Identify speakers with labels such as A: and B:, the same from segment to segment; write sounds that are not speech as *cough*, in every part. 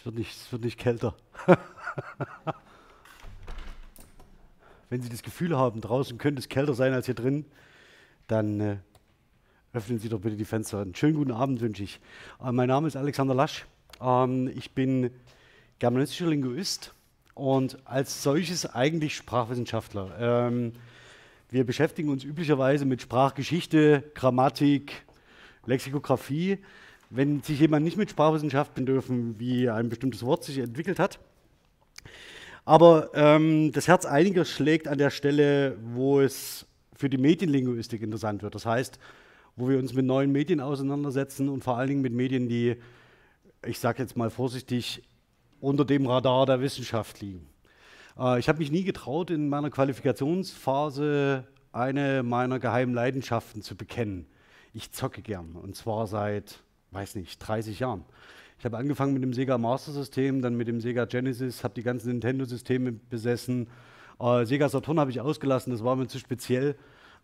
A: Es wird nicht, es wird nicht kälter. *laughs* Wenn Sie das Gefühl haben, draußen könnte es kälter sein als hier drin, dann äh, öffnen Sie doch bitte die Fenster. Einen schönen guten Abend wünsche ich. Äh, mein Name ist Alexander Lasch. Ähm, ich bin germanistischer Linguist und als solches eigentlich Sprachwissenschaftler. Ähm, wir beschäftigen uns üblicherweise mit Sprachgeschichte, Grammatik, Lexikographie. Wenn sich jemand nicht mit Sprachwissenschaften dürfen, wie ein bestimmtes Wort sich entwickelt hat. Aber ähm, das Herz einiger schlägt an der Stelle, wo es für die Medienlinguistik interessant wird. Das heißt, wo wir uns mit neuen Medien auseinandersetzen und vor allen Dingen mit Medien, die, ich sage jetzt mal vorsichtig, unter dem Radar der Wissenschaft liegen. Äh, ich habe mich nie getraut, in meiner Qualifikationsphase eine meiner geheimen Leidenschaften zu bekennen. Ich zocke gern und zwar seit, weiß nicht, 30 Jahren. Ich habe angefangen mit dem Sega Master System, dann mit dem Sega Genesis, habe die ganzen Nintendo-Systeme besessen. Äh, Sega Saturn habe ich ausgelassen, das war mir zu speziell.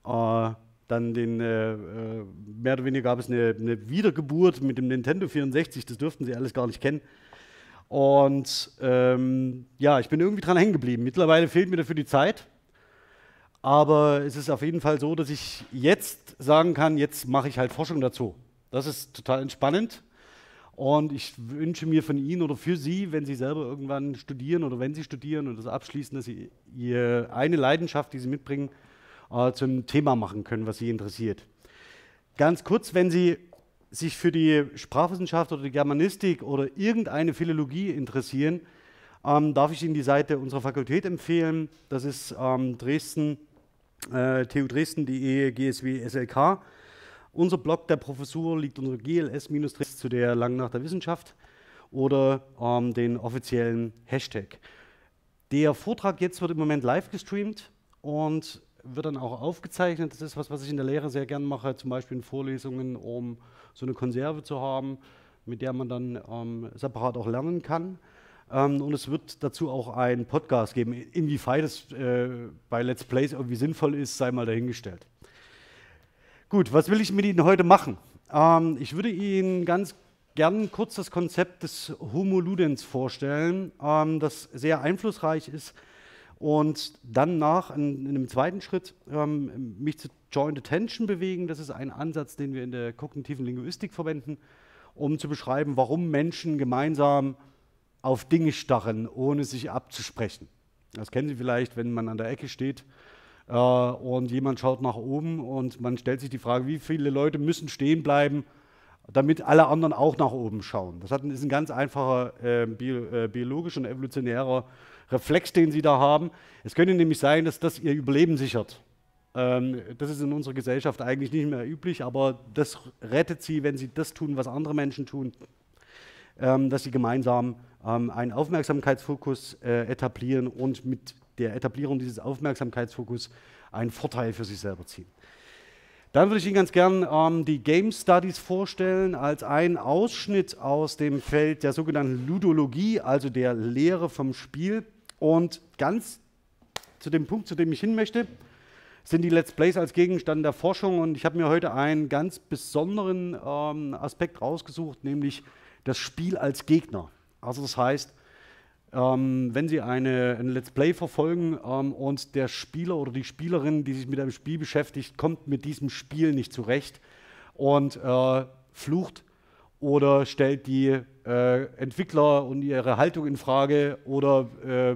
A: Äh, dann den, äh, äh mehr oder weniger gab es eine, eine, Wiedergeburt mit dem Nintendo 64, das dürften Sie alles gar nicht kennen. Und ähm, ja, ich bin irgendwie dran hängen geblieben. Mittlerweile fehlt mir dafür die Zeit. Aber es ist auf jeden Fall so, dass ich jetzt sagen kann, jetzt mache ich halt Forschung dazu. Das ist total entspannend. Und ich wünsche mir von Ihnen oder für Sie, wenn Sie selber irgendwann studieren oder wenn Sie studieren und das abschließen, dass Sie Ihre eine Leidenschaft, die Sie mitbringen, äh, zum Thema machen können, was Sie interessiert. Ganz kurz, wenn Sie sich für die Sprachwissenschaft oder die Germanistik oder irgendeine Philologie interessieren, ähm, darf ich Ihnen die Seite unserer Fakultät empfehlen. Das ist ähm, Dresden, äh, TU Dresden.de GSW SLK. Unser Blog der Professur liegt unter GLS- zu der Langnacht der Wissenschaft oder ähm, den offiziellen Hashtag. Der Vortrag jetzt wird im Moment live gestreamt und wird dann auch aufgezeichnet. Das ist was, was ich in der Lehre sehr gern mache, zum Beispiel in Vorlesungen, um so eine Konserve zu haben, mit der man dann ähm, separat auch lernen kann. Ähm, und es wird dazu auch einen Podcast geben. Inwieweit es äh, bei Let's Plays irgendwie sinnvoll ist, sei mal dahingestellt. Gut, was will ich mit Ihnen heute machen? Ähm, ich würde Ihnen ganz gern kurz das Konzept des Homo Ludens vorstellen, ähm, das sehr einflussreich ist und dann nach, in, in einem zweiten Schritt, ähm, mich zu Joint Attention bewegen. Das ist ein Ansatz, den wir in der kognitiven Linguistik verwenden, um zu beschreiben, warum Menschen gemeinsam auf Dinge starren, ohne sich abzusprechen. Das kennen Sie vielleicht, wenn man an der Ecke steht äh, und jemand schaut nach oben und man stellt sich die Frage, wie viele Leute müssen stehen bleiben, damit alle anderen auch nach oben schauen. Das ist ein ganz einfacher äh, bio, äh, biologischer und evolutionärer Reflex, den sie da haben. Es könnte nämlich sein, dass das ihr Überleben sichert. Ähm, das ist in unserer Gesellschaft eigentlich nicht mehr üblich, aber das rettet sie, wenn sie das tun, was andere Menschen tun, ähm, dass sie gemeinsam ähm, einen Aufmerksamkeitsfokus äh, etablieren und mit der Etablierung dieses Aufmerksamkeitsfokus einen Vorteil für sich selber ziehen. Dann würde ich Ihnen ganz gern ähm, die Game Studies vorstellen als einen Ausschnitt aus dem Feld der sogenannten Ludologie, also der Lehre vom Spiel. Und ganz zu dem Punkt, zu dem ich hin möchte, sind die Let's Plays als Gegenstand der Forschung. Und ich habe mir heute einen ganz besonderen ähm, Aspekt rausgesucht, nämlich das Spiel als Gegner. Also das heißt, ähm, wenn Sie eine, ein Let's Play verfolgen ähm, und der Spieler oder die Spielerin, die sich mit einem Spiel beschäftigt, kommt mit diesem Spiel nicht zurecht und äh, flucht oder stellt die äh, Entwickler und ihre Haltung in Frage oder äh,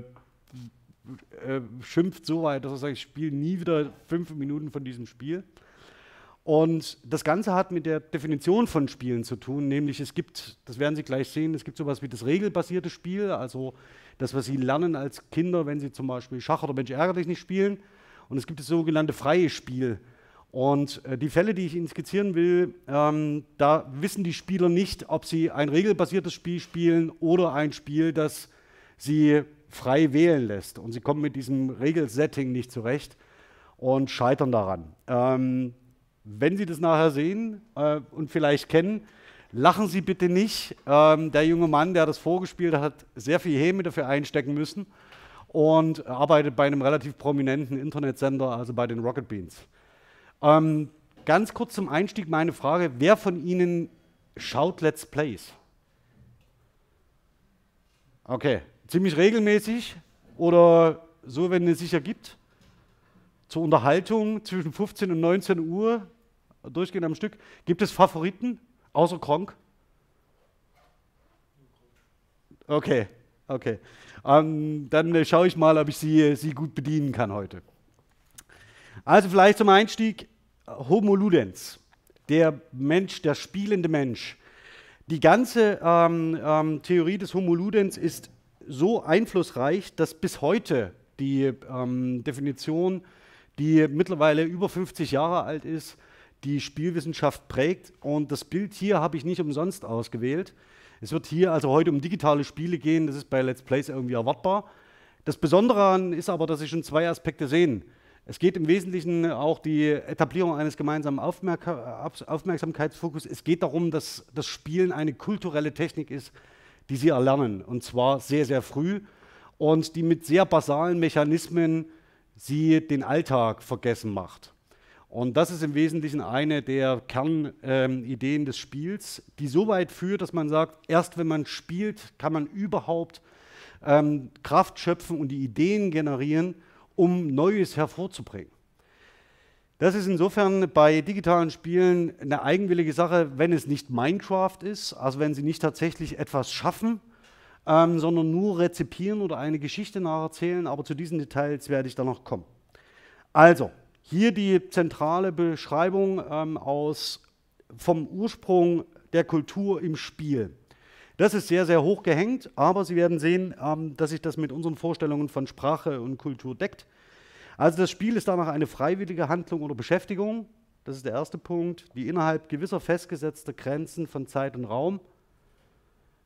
A: äh, schimpft so weit, dass er sagt, ich spiele nie wieder fünf Minuten von diesem Spiel. Und das Ganze hat mit der Definition von Spielen zu tun, nämlich es gibt, das werden Sie gleich sehen, es gibt sowas wie das regelbasierte Spiel, also das, was Sie lernen als Kinder, wenn Sie zum Beispiel Schach oder Mensch ärgerlich nicht spielen. Und es gibt das sogenannte freie Spiel. Und äh, die Fälle, die ich Ihnen skizzieren will, ähm, da wissen die Spieler nicht, ob sie ein regelbasiertes Spiel spielen oder ein Spiel, das sie frei wählen lässt. Und sie kommen mit diesem Regelsetting nicht zurecht und scheitern daran. Ähm, wenn Sie das nachher sehen äh, und vielleicht kennen, lachen Sie bitte nicht. Ähm, der junge Mann, der das vorgespielt hat, hat sehr viel Häme dafür einstecken müssen und arbeitet bei einem relativ prominenten Internetsender, also bei den Rocket Beans. Ähm, ganz kurz zum Einstieg meine Frage: Wer von Ihnen schaut Let's Plays? Okay, ziemlich regelmäßig oder so, wenn es sich ergibt? Zur Unterhaltung zwischen 15 und 19 Uhr, durchgehend am Stück. Gibt es Favoriten außer Kronk? Okay, okay. Ähm, dann äh, schaue ich mal, ob ich Sie, Sie gut bedienen kann heute. Also vielleicht zum Einstieg Homo Ludens, der Mensch, der spielende Mensch. Die ganze ähm, ähm, Theorie des Homo Ludens ist so einflussreich, dass bis heute die ähm, Definition, die mittlerweile über 50 Jahre alt ist, die Spielwissenschaft prägt. Und das Bild hier habe ich nicht umsonst ausgewählt. Es wird hier also heute um digitale Spiele gehen, das ist bei Let's Plays irgendwie erwartbar. Das Besondere daran ist aber, dass Sie schon zwei Aspekte sehen. Es geht im Wesentlichen auch die Etablierung eines gemeinsamen Aufmerk Aufmerksamkeitsfokus. Es geht darum, dass das Spielen eine kulturelle Technik ist, die Sie erlernen, und zwar sehr, sehr früh und die mit sehr basalen Mechanismen Sie den Alltag vergessen macht. Und das ist im Wesentlichen eine der Kernideen ähm, des Spiels, die so weit führt, dass man sagt, erst wenn man spielt, kann man überhaupt ähm, Kraft schöpfen und die Ideen generieren, um Neues hervorzubringen. Das ist insofern bei digitalen Spielen eine eigenwillige Sache, wenn es nicht Minecraft ist, also wenn sie nicht tatsächlich etwas schaffen, ähm, sondern nur rezipieren oder eine Geschichte nacherzählen. Aber zu diesen Details werde ich dann noch kommen. Also, hier die zentrale Beschreibung ähm, aus, vom Ursprung der Kultur im Spiel. Das ist sehr, sehr hoch gehängt, aber Sie werden sehen, ähm, dass sich das mit unseren Vorstellungen von Sprache und Kultur deckt. Also das Spiel ist danach eine freiwillige Handlung oder Beschäftigung. Das ist der erste Punkt, die innerhalb gewisser festgesetzter Grenzen von Zeit und Raum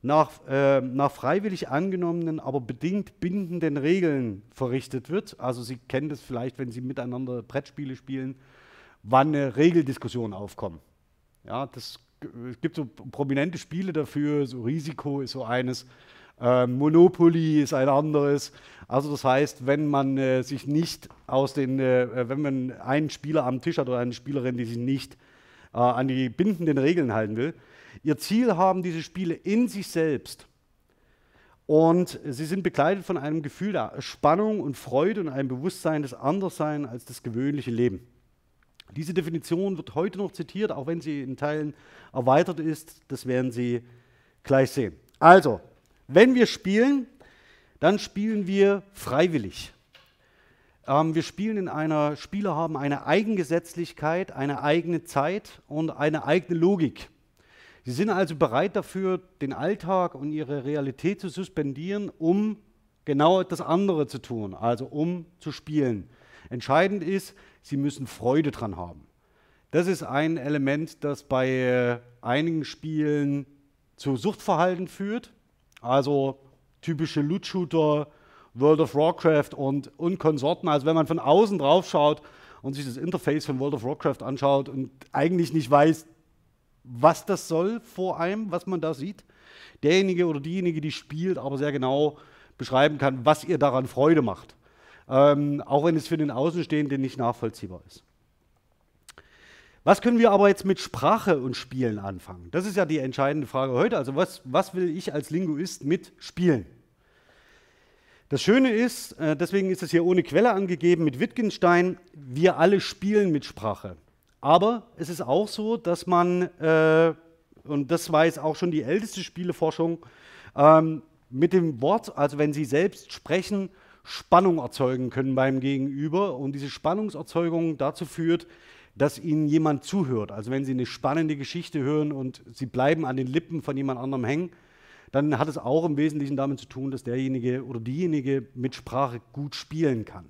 A: nach, äh, nach freiwillig angenommenen, aber bedingt bindenden Regeln verrichtet wird. Also Sie kennen das vielleicht, wenn Sie miteinander Brettspiele spielen, wann Regeldiskussionen aufkommen. Ja, das, es gibt so prominente Spiele dafür, so Risiko ist so eines, äh, Monopoly ist ein anderes. Also das heißt, wenn man äh, sich nicht aus den, äh, wenn man einen Spieler am Tisch hat oder eine Spielerin, die sich nicht äh, an die bindenden Regeln halten will, ihr Ziel haben diese Spiele in sich selbst. Und sie sind begleitet von einem Gefühl der Spannung und Freude und einem Bewusstsein des Andersseins als das gewöhnliche Leben. Diese Definition wird heute noch zitiert, auch wenn sie in Teilen erweitert ist. Das werden Sie gleich sehen. Also, wenn wir spielen, dann spielen wir freiwillig. Ähm, wir spielen in einer, Spieler haben eine Eigengesetzlichkeit, eine eigene Zeit und eine eigene Logik. Sie sind also bereit dafür, den Alltag und ihre Realität zu suspendieren, um genau das andere zu tun, also um zu spielen. Entscheidend ist, sie müssen Freude dran haben. Das ist ein Element, das bei äh, einigen Spielen zu Suchtverhalten führt. Also typische Loot-Shooter, World of Warcraft und, und Konsorten. Also wenn man von außen drauf schaut und sich das Interface von World of Warcraft anschaut und eigentlich nicht weiß, was das soll vor einem, was man da sieht, derjenige oder diejenige, die spielt, aber sehr genau beschreiben kann, was ihr daran Freude macht. Ähm, auch wenn es für den Außenstehenden nicht nachvollziehbar ist. Was können wir aber jetzt mit Sprache und Spielen anfangen? Das ist ja die entscheidende Frage heute. Also was, was will ich als Linguist mit Spielen? Das Schöne ist, äh, deswegen ist es hier ohne Quelle angegeben mit Wittgenstein, wir alle spielen mit Sprache. Aber es ist auch so, dass man, äh, und das weiß auch schon die älteste Spieleforschung, ähm, mit dem Wort, also wenn Sie selbst sprechen, Spannung erzeugen können beim Gegenüber und diese Spannungserzeugung dazu führt, dass ihnen jemand zuhört. Also wenn sie eine spannende Geschichte hören und sie bleiben an den Lippen von jemand anderem hängen, dann hat es auch im Wesentlichen damit zu tun, dass derjenige oder diejenige mit Sprache gut spielen kann.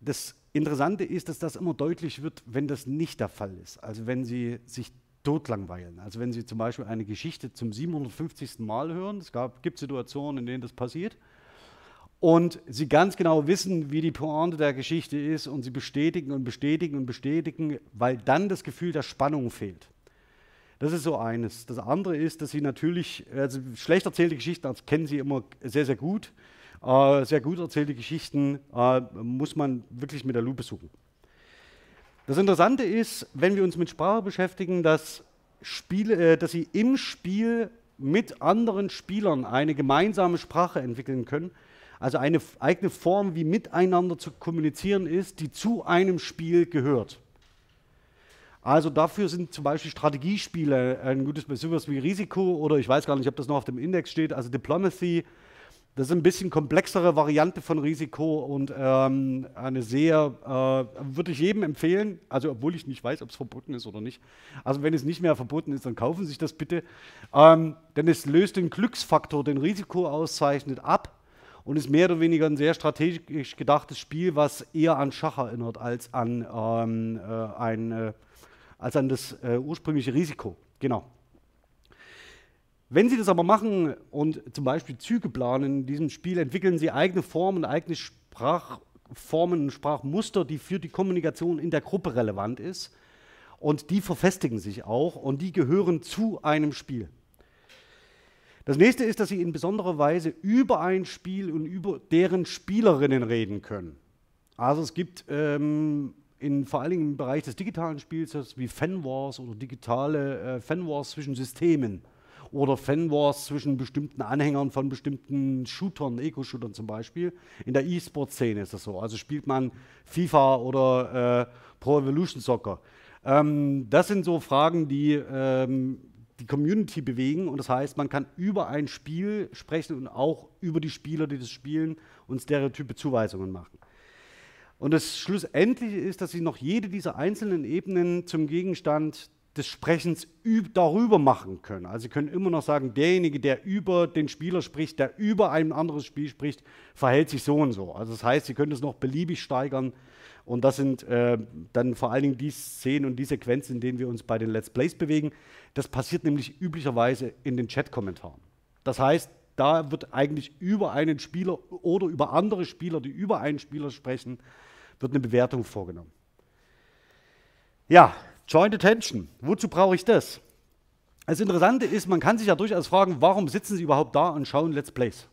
A: Das Interessante ist, dass das immer deutlich wird, wenn das nicht der Fall ist. Also wenn sie sich totlangweilen. Also wenn Sie zum Beispiel eine Geschichte zum 750. Mal hören, es gibt Situationen, in denen das passiert, und sie ganz genau wissen, wie die Pointe der Geschichte ist und sie bestätigen und bestätigen und bestätigen, weil dann das Gefühl der Spannung fehlt. Das ist so eines. Das andere ist, dass sie natürlich, also schlecht erzählte Geschichten das kennen sie immer sehr, sehr gut. Äh, sehr gut erzählte Geschichten äh, muss man wirklich mit der Lupe suchen. Das Interessante ist, wenn wir uns mit Sprache beschäftigen, dass, Spiele, äh, dass sie im Spiel mit anderen Spielern eine gemeinsame Sprache entwickeln können, also eine eigene Form, wie miteinander zu kommunizieren ist, die zu einem Spiel gehört. Also dafür sind zum Beispiel Strategiespiele ein gutes sowas wie Risiko oder ich weiß gar nicht, ob das noch auf dem Index steht, also Diplomacy. Das ist ein bisschen komplexere Variante von Risiko und ähm, eine sehr, äh, würde ich jedem empfehlen, also obwohl ich nicht weiß, ob es verboten ist oder nicht. Also wenn es nicht mehr verboten ist, dann kaufen Sie sich das bitte. Ähm, denn es löst den Glücksfaktor, den Risiko auszeichnet, ab und ist mehr oder weniger ein sehr strategisch gedachtes Spiel, was eher an Schach erinnert als an ähm, äh, ein äh, als an das äh, ursprüngliche Risiko. Genau. Wenn Sie das aber machen und zum Beispiel Züge planen in diesem Spiel, entwickeln Sie eigene Formen, eigene Sprachformen und Sprachmuster, die für die Kommunikation in der Gruppe relevant ist. Und die verfestigen sich auch und die gehören zu einem Spiel. Das nächste ist, dass Sie in besonderer Weise über ein Spiel und über deren Spielerinnen reden können. Also es gibt ähm, in, vor allen Dingen im Bereich des digitalen Spiels wie Fanwars oder digitale äh, Fanwars zwischen Systemen oder Fanwars zwischen bestimmten Anhängern von bestimmten Shootern, Eco-Shootern zum Beispiel. In der E-Sport-Szene ist das so. Also spielt man FIFA oder äh, Pro Evolution Soccer. Ähm, das sind so Fragen, die ähm, die Community bewegen und das heißt, man kann über ein Spiel sprechen und auch über die Spieler, die das spielen und Stereotype Zuweisungen machen. Und das Schlussendliche ist, dass sie noch jede dieser einzelnen Ebenen zum Gegenstand des Sprechens darüber machen können. Also sie können immer noch sagen, derjenige, der über den Spieler spricht, der über ein anderes Spiel spricht, verhält sich so und so. Also das heißt, sie können es noch beliebig steigern. Und das sind äh, dann vor allen Dingen die Szenen und die Sequenzen, in denen wir uns bei den Let's Plays bewegen. Das passiert nämlich üblicherweise in den Chat-Kommentaren. Das heißt, da wird eigentlich über einen Spieler oder über andere Spieler, die über einen Spieler sprechen, wird eine Bewertung vorgenommen. Ja, Joint Attention. Wozu brauche ich das? Das Interessante ist, man kann sich ja durchaus fragen, warum sitzen Sie überhaupt da und schauen Let's Plays?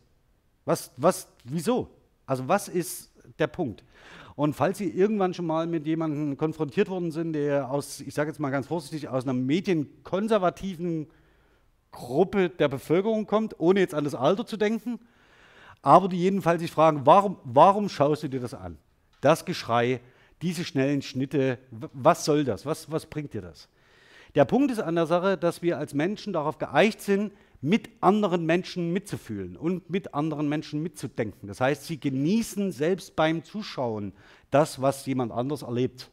A: Was, was, wieso? Also was ist der Punkt? Und falls Sie irgendwann schon mal mit jemandem konfrontiert worden sind, der aus, ich sage jetzt mal ganz vorsichtig, aus einer medienkonservativen Gruppe der Bevölkerung kommt, ohne jetzt an das Alter zu denken, aber die jedenfalls sich fragen, warum, warum schaust du dir das an? Das Geschrei, diese schnellen Schnitte, was soll das? Was, was bringt dir das? Der Punkt ist an der Sache, dass wir als Menschen darauf geeicht sind, mit anderen Menschen mitzufühlen und mit anderen Menschen mitzudenken. Das heißt, sie genießen selbst beim Zuschauen das, was jemand anders erlebt.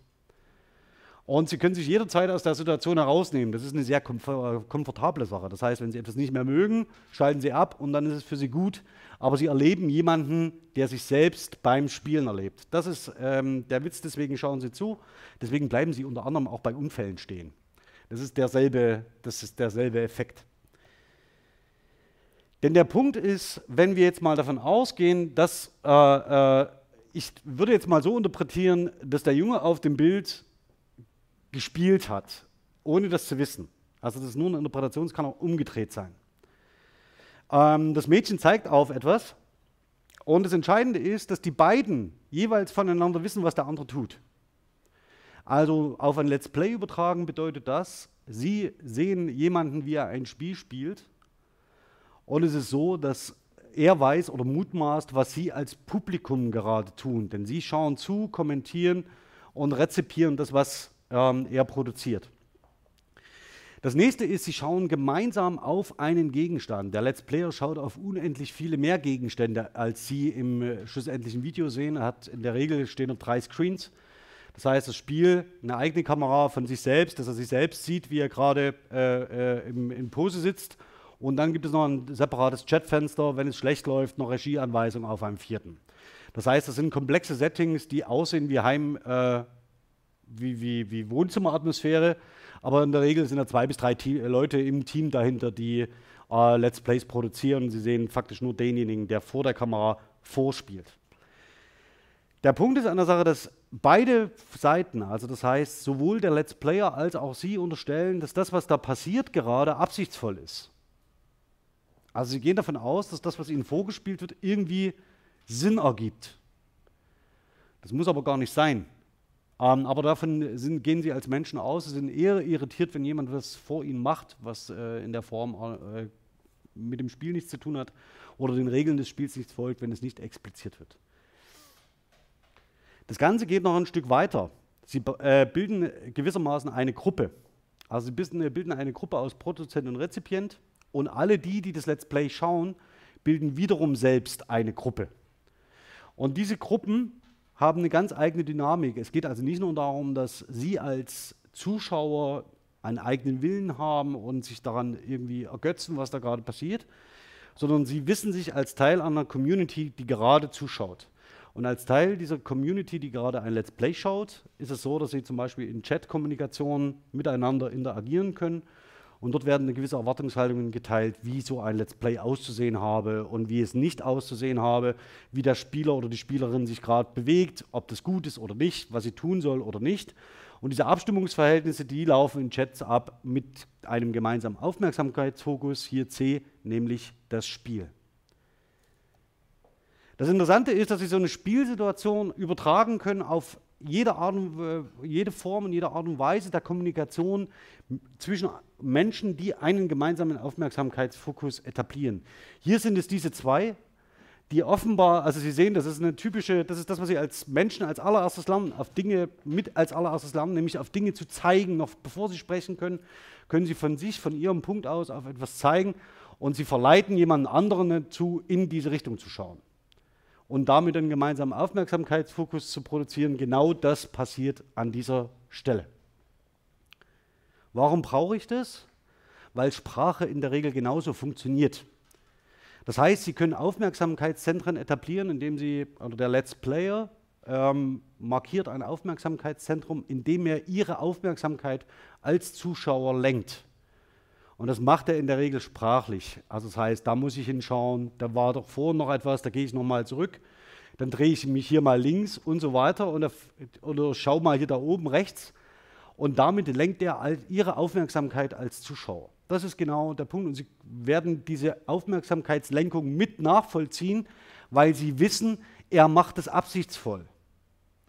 A: Und Sie können sich jederzeit aus der Situation herausnehmen. Das ist eine sehr komfortable Sache. Das heißt, wenn Sie etwas nicht mehr mögen, schalten Sie ab und dann ist es für Sie gut. Aber Sie erleben jemanden, der sich selbst beim Spielen erlebt. Das ist ähm, der Witz, deswegen schauen Sie zu. Deswegen bleiben Sie unter anderem auch bei Unfällen stehen. Das ist derselbe, das ist derselbe Effekt. Denn der Punkt ist, wenn wir jetzt mal davon ausgehen, dass äh, äh, ich würde jetzt mal so interpretieren, dass der Junge auf dem Bild gespielt hat, ohne das zu wissen. Also das ist nur eine Interpretation, es kann auch umgedreht sein. Ähm, das Mädchen zeigt auf etwas und das Entscheidende ist, dass die beiden jeweils voneinander wissen, was der andere tut. Also auf ein Let's Play übertragen bedeutet das, Sie sehen jemanden, wie er ein Spiel spielt und es ist so, dass er weiß oder mutmaßt, was Sie als Publikum gerade tun. Denn Sie schauen zu, kommentieren und rezipieren das, was ähm, er produziert. Das nächste ist, sie schauen gemeinsam auf einen Gegenstand. Der Let's Player schaut auf unendlich viele mehr Gegenstände, als Sie im äh, schlussendlichen Video sehen. Er hat in der Regel stehen noch drei Screens. Das heißt, das Spiel, eine eigene Kamera von sich selbst, dass er sich selbst sieht, wie er gerade äh, äh, in Pose sitzt. Und dann gibt es noch ein separates Chatfenster, wenn es schlecht läuft, noch Regieanweisung auf einem vierten. Das heißt, das sind komplexe Settings, die aussehen wie Heim, äh, wie, wie, wie Wohnzimmeratmosphäre, aber in der Regel sind da zwei bis drei Te Leute im Team dahinter, die äh, Let's Plays produzieren. Sie sehen faktisch nur denjenigen, der vor der Kamera vorspielt. Der Punkt ist an der Sache, dass beide Seiten, also das heißt sowohl der Let's Player als auch Sie unterstellen, dass das, was da passiert gerade, absichtsvoll ist. Also Sie gehen davon aus, dass das, was Ihnen vorgespielt wird, irgendwie Sinn ergibt. Das muss aber gar nicht sein. Ähm, aber davon sind, gehen sie als Menschen aus. Sie sind eher irritiert, wenn jemand was vor ihnen macht, was äh, in der Form äh, mit dem Spiel nichts zu tun hat oder den Regeln des Spiels nichts folgt, wenn es nicht expliziert wird. Das Ganze geht noch ein Stück weiter. Sie äh, bilden gewissermaßen eine Gruppe. Also sie bilden eine Gruppe aus Produzent und Rezipient und alle die, die das Let's Play schauen, bilden wiederum selbst eine Gruppe. Und diese Gruppen haben eine ganz eigene Dynamik. Es geht also nicht nur darum, dass Sie als Zuschauer einen eigenen Willen haben und sich daran irgendwie ergötzen, was da gerade passiert, sondern Sie wissen sich als Teil einer Community, die gerade zuschaut. Und als Teil dieser Community, die gerade ein Let's Play schaut, ist es so, dass Sie zum Beispiel in Chat-Kommunikation miteinander interagieren können und dort werden gewisse Erwartungshaltungen geteilt, wie so ein Let's Play auszusehen habe und wie es nicht auszusehen habe, wie der Spieler oder die Spielerin sich gerade bewegt, ob das gut ist oder nicht, was sie tun soll oder nicht. Und diese Abstimmungsverhältnisse, die laufen in Chats ab mit einem gemeinsamen Aufmerksamkeitsfokus, hier C, nämlich das Spiel. Das Interessante ist, dass Sie so eine Spielsituation übertragen können auf jede, Art äh, jede Form und jede Art und Weise der Kommunikation zwischen Menschen, die einen gemeinsamen Aufmerksamkeitsfokus etablieren. Hier sind es diese zwei, die offenbar, also Sie sehen, das ist eine typische, das ist das, was Sie als Menschen als allererstes lernen, auf Dinge mit als allererstes lernen, nämlich auf Dinge zu zeigen, noch bevor Sie sprechen können, können Sie von sich, von Ihrem Punkt aus auf etwas zeigen und Sie verleiten jemanden anderen dazu, in diese Richtung zu schauen und damit einen gemeinsamen Aufmerksamkeitsfokus zu produzieren. Genau das passiert an dieser Stelle. Warum brauche ich das? Weil Sprache in der Regel genauso funktioniert. Das heißt, Sie können Aufmerksamkeitszentren etablieren, indem Sie, oder der Let's Player ähm, markiert ein Aufmerksamkeitszentrum, indem er Ihre Aufmerksamkeit als Zuschauer lenkt. Und das macht er in der Regel sprachlich. Also das heißt, da muss ich hinschauen, da war doch vorhin noch etwas, da gehe ich nochmal zurück, dann drehe ich mich hier mal links und so weiter und oder schau mal hier da oben rechts. Und damit lenkt er ihre Aufmerksamkeit als Zuschauer. Das ist genau der Punkt. Und Sie werden diese Aufmerksamkeitslenkung mit nachvollziehen, weil Sie wissen, er macht es absichtsvoll.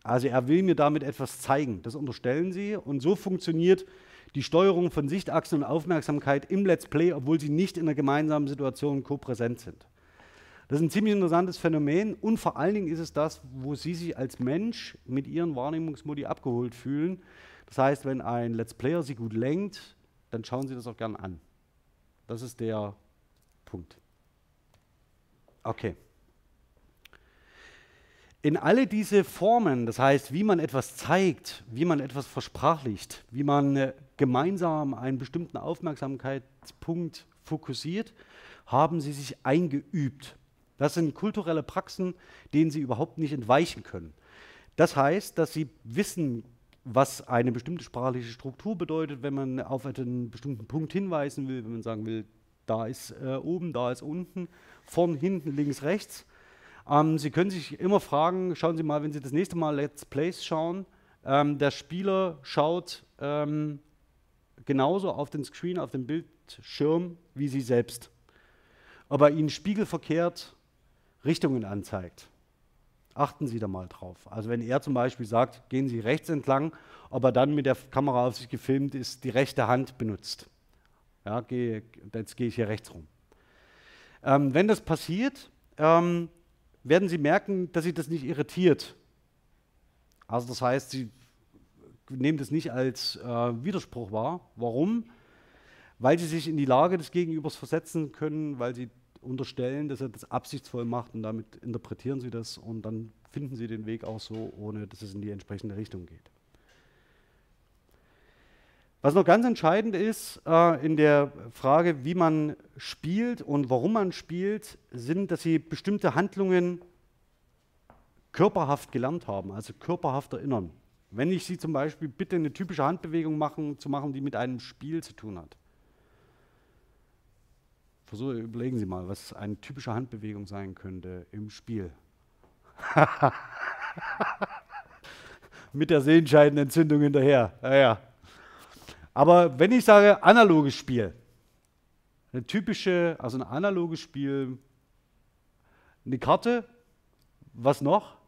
A: Also er will mir damit etwas zeigen. Das unterstellen Sie. Und so funktioniert die Steuerung von Sichtachsen und Aufmerksamkeit im Let's Play, obwohl sie nicht in einer gemeinsamen Situation ko-präsent sind. Das ist ein ziemlich interessantes Phänomen und vor allen Dingen ist es das, wo Sie sich als Mensch mit Ihren Wahrnehmungsmodi abgeholt fühlen. Das heißt, wenn ein Let's Player Sie gut lenkt, dann schauen Sie das auch gern an. Das ist der Punkt. Okay. In alle diese Formen, das heißt, wie man etwas zeigt, wie man etwas versprachlicht, wie man äh, gemeinsam einen bestimmten Aufmerksamkeitspunkt fokussiert, haben sie sich eingeübt. Das sind kulturelle Praxen, denen sie überhaupt nicht entweichen können. Das heißt, dass sie wissen, was eine bestimmte sprachliche Struktur bedeutet, wenn man auf einen bestimmten Punkt hinweisen will, wenn man sagen will, da ist äh, oben, da ist unten, vorn, hinten, links, rechts. Ähm, sie können sich immer fragen, schauen Sie mal, wenn Sie das nächste Mal Let's Plays schauen, ähm, der Spieler schaut ähm, genauso auf den Screen, auf den Bildschirm wie Sie selbst. Ob er Ihnen spiegelverkehrt Richtungen anzeigt. Achten Sie da mal drauf. Also wenn er zum Beispiel sagt, gehen Sie rechts entlang, ob er dann mit der Kamera auf sich gefilmt ist, die rechte Hand benutzt. Ja, geh, jetzt gehe ich hier rechts rum. Ähm, wenn das passiert, ähm, werden Sie merken, dass Sie das nicht irritiert. Also das heißt, Sie nehmen das nicht als äh, Widerspruch wahr. Warum? Weil sie sich in die Lage des Gegenübers versetzen können, weil sie unterstellen, dass er das absichtsvoll macht und damit interpretieren sie das und dann finden sie den Weg auch so, ohne dass es in die entsprechende Richtung geht. Was noch ganz entscheidend ist äh, in der Frage, wie man spielt und warum man spielt, sind, dass sie bestimmte Handlungen körperhaft gelernt haben, also körperhaft erinnern. Wenn ich Sie zum Beispiel bitte, eine typische Handbewegung machen, zu machen, die mit einem Spiel zu tun hat. Versuche, überlegen Sie mal, was eine typische Handbewegung sein könnte im Spiel. *laughs* mit der Sehenscheidenentzündung hinterher. Ja, ja. Aber wenn ich sage analoges Spiel, eine typische, also ein analoges Spiel, eine Karte, was noch?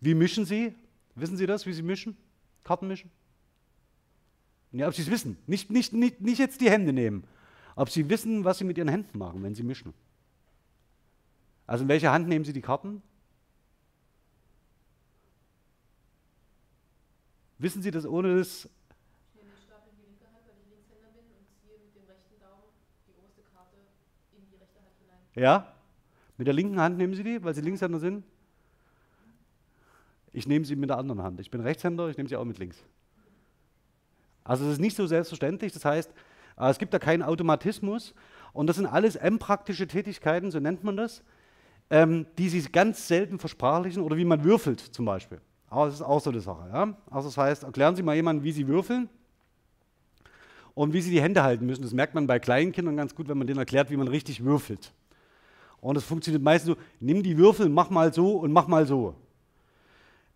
A: Wie mischen Sie? Wissen Sie das, wie Sie mischen? Karten mischen? Ja, ob Sie es wissen. Nicht, nicht, nicht, nicht jetzt die Hände nehmen. ob Sie wissen, was Sie mit Ihren Händen machen, wenn Sie mischen. Also in welche Hand nehmen Sie die Karten? Wissen Sie das ohne das? Ich nehme den Stapel in die linke Hand, weil ich Linkshänder bin und ziehe mit dem rechten Daumen die oberste Karte in die rechte Hand hinein. Ja? Mit der linken Hand nehmen Sie die, weil Sie Linkshänder sind? Ich nehme sie mit der anderen Hand. Ich bin Rechtshänder, ich nehme sie auch mit links. Also es ist nicht so selbstverständlich. Das heißt, äh, es gibt da keinen Automatismus. Und das sind alles M-praktische Tätigkeiten, so nennt man das, ähm, die sie ganz selten versprachlichen oder wie man würfelt zum Beispiel. Aber das ist auch so eine Sache. Ja? Also das heißt, erklären Sie mal jemandem, wie Sie würfeln und wie Sie die Hände halten müssen. Das merkt man bei kleinen Kindern ganz gut, wenn man denen erklärt, wie man richtig würfelt. Und das funktioniert meistens so, nimm die Würfel, mach mal so und mach mal so.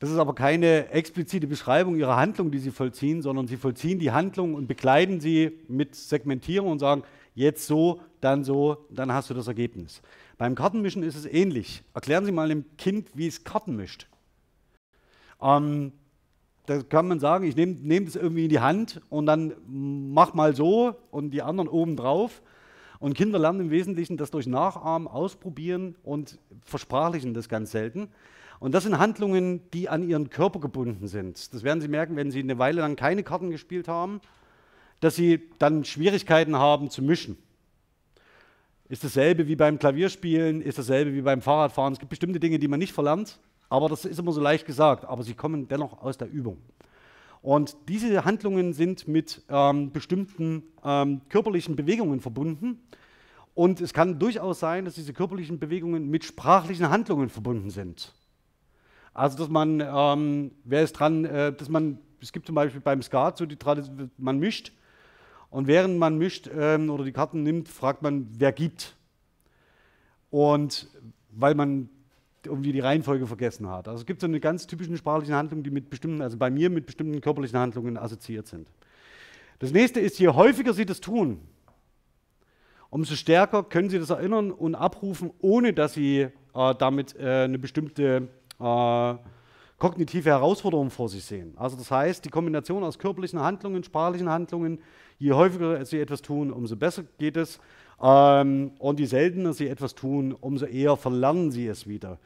A: Das ist aber keine explizite Beschreibung ihrer Handlung, die sie vollziehen, sondern sie vollziehen die Handlung und begleiten sie mit Segmentierung und sagen, jetzt so, dann so, dann hast du das Ergebnis. Beim Kartenmischen ist es ähnlich. Erklären Sie mal dem Kind, wie es Karten mischt. Ähm, da kann man sagen, ich nehme nehm das irgendwie in die Hand und dann mach mal so und die anderen oben drauf. Und Kinder lernen im Wesentlichen das durch Nachahmen, Ausprobieren und Versprachlichen das ganz selten. Und das sind Handlungen, die an ihren Körper gebunden sind. Das werden Sie merken, wenn Sie eine Weile lang keine Karten gespielt haben, dass Sie dann Schwierigkeiten haben zu mischen. Ist dasselbe wie beim Klavierspielen, ist dasselbe wie beim Fahrradfahren. Es gibt bestimmte Dinge, die man nicht verlernt, aber das ist immer so leicht gesagt, aber sie kommen dennoch aus der Übung. Und diese Handlungen sind mit ähm, bestimmten ähm, körperlichen Bewegungen verbunden. Und es kann durchaus sein, dass diese körperlichen Bewegungen mit sprachlichen Handlungen verbunden sind. Also, dass man, ähm, wer ist dran, äh, dass man, es gibt zum Beispiel beim Skat so die Tradition, man mischt und während man mischt ähm, oder die Karten nimmt, fragt man, wer gibt. Und weil man irgendwie die Reihenfolge vergessen hat. Also es gibt so eine ganz typische sprachliche Handlung, die mit bestimmten, also bei mir mit bestimmten körperlichen Handlungen assoziiert sind. Das nächste ist, je häufiger Sie das tun, umso stärker können Sie das erinnern und abrufen, ohne dass Sie äh, damit äh, eine bestimmte äh, kognitive Herausforderungen vor sich sehen. Also das heißt, die Kombination aus körperlichen Handlungen, sprachlichen Handlungen, je häufiger sie etwas tun, umso besser geht es. Ähm, und je seltener sie etwas tun, umso eher verlernen sie es wieder.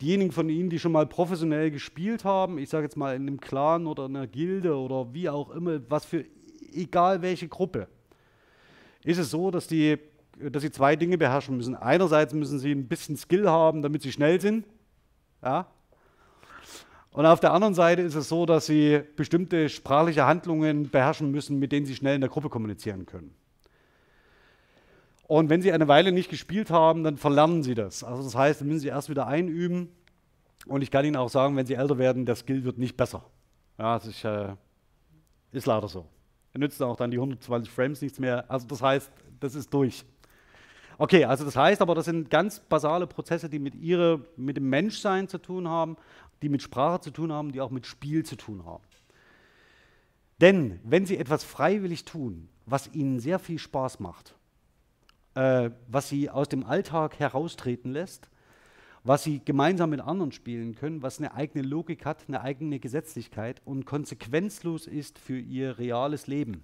A: Diejenigen von Ihnen, die schon mal professionell gespielt haben, ich sage jetzt mal in einem Clan oder in einer Gilde oder wie auch immer, was für egal welche Gruppe, ist es so, dass, die, dass sie zwei Dinge beherrschen müssen. Einerseits müssen sie ein bisschen Skill haben, damit sie schnell sind. Ja, und auf der anderen Seite ist es so, dass sie bestimmte sprachliche Handlungen beherrschen müssen, mit denen sie schnell in der Gruppe kommunizieren können. Und wenn sie eine Weile nicht gespielt haben, dann verlernen sie das. Also das heißt, dann müssen sie erst wieder einüben. Und ich kann Ihnen auch sagen, wenn sie älter werden, der Skill wird nicht besser. Ja, das ist, äh, ist leider so. Er nützt auch dann die 120 Frames nichts mehr. Also das heißt, das ist durch. Okay, also das heißt aber, das sind ganz basale Prozesse, die mit, ihrer, mit dem Menschsein zu tun haben die mit Sprache zu tun haben, die auch mit Spiel zu tun haben. Denn wenn Sie etwas freiwillig tun, was Ihnen sehr viel Spaß macht, äh, was Sie aus dem Alltag heraustreten lässt, was Sie gemeinsam mit anderen spielen können, was eine eigene Logik hat, eine eigene Gesetzlichkeit und konsequenzlos ist für Ihr reales Leben,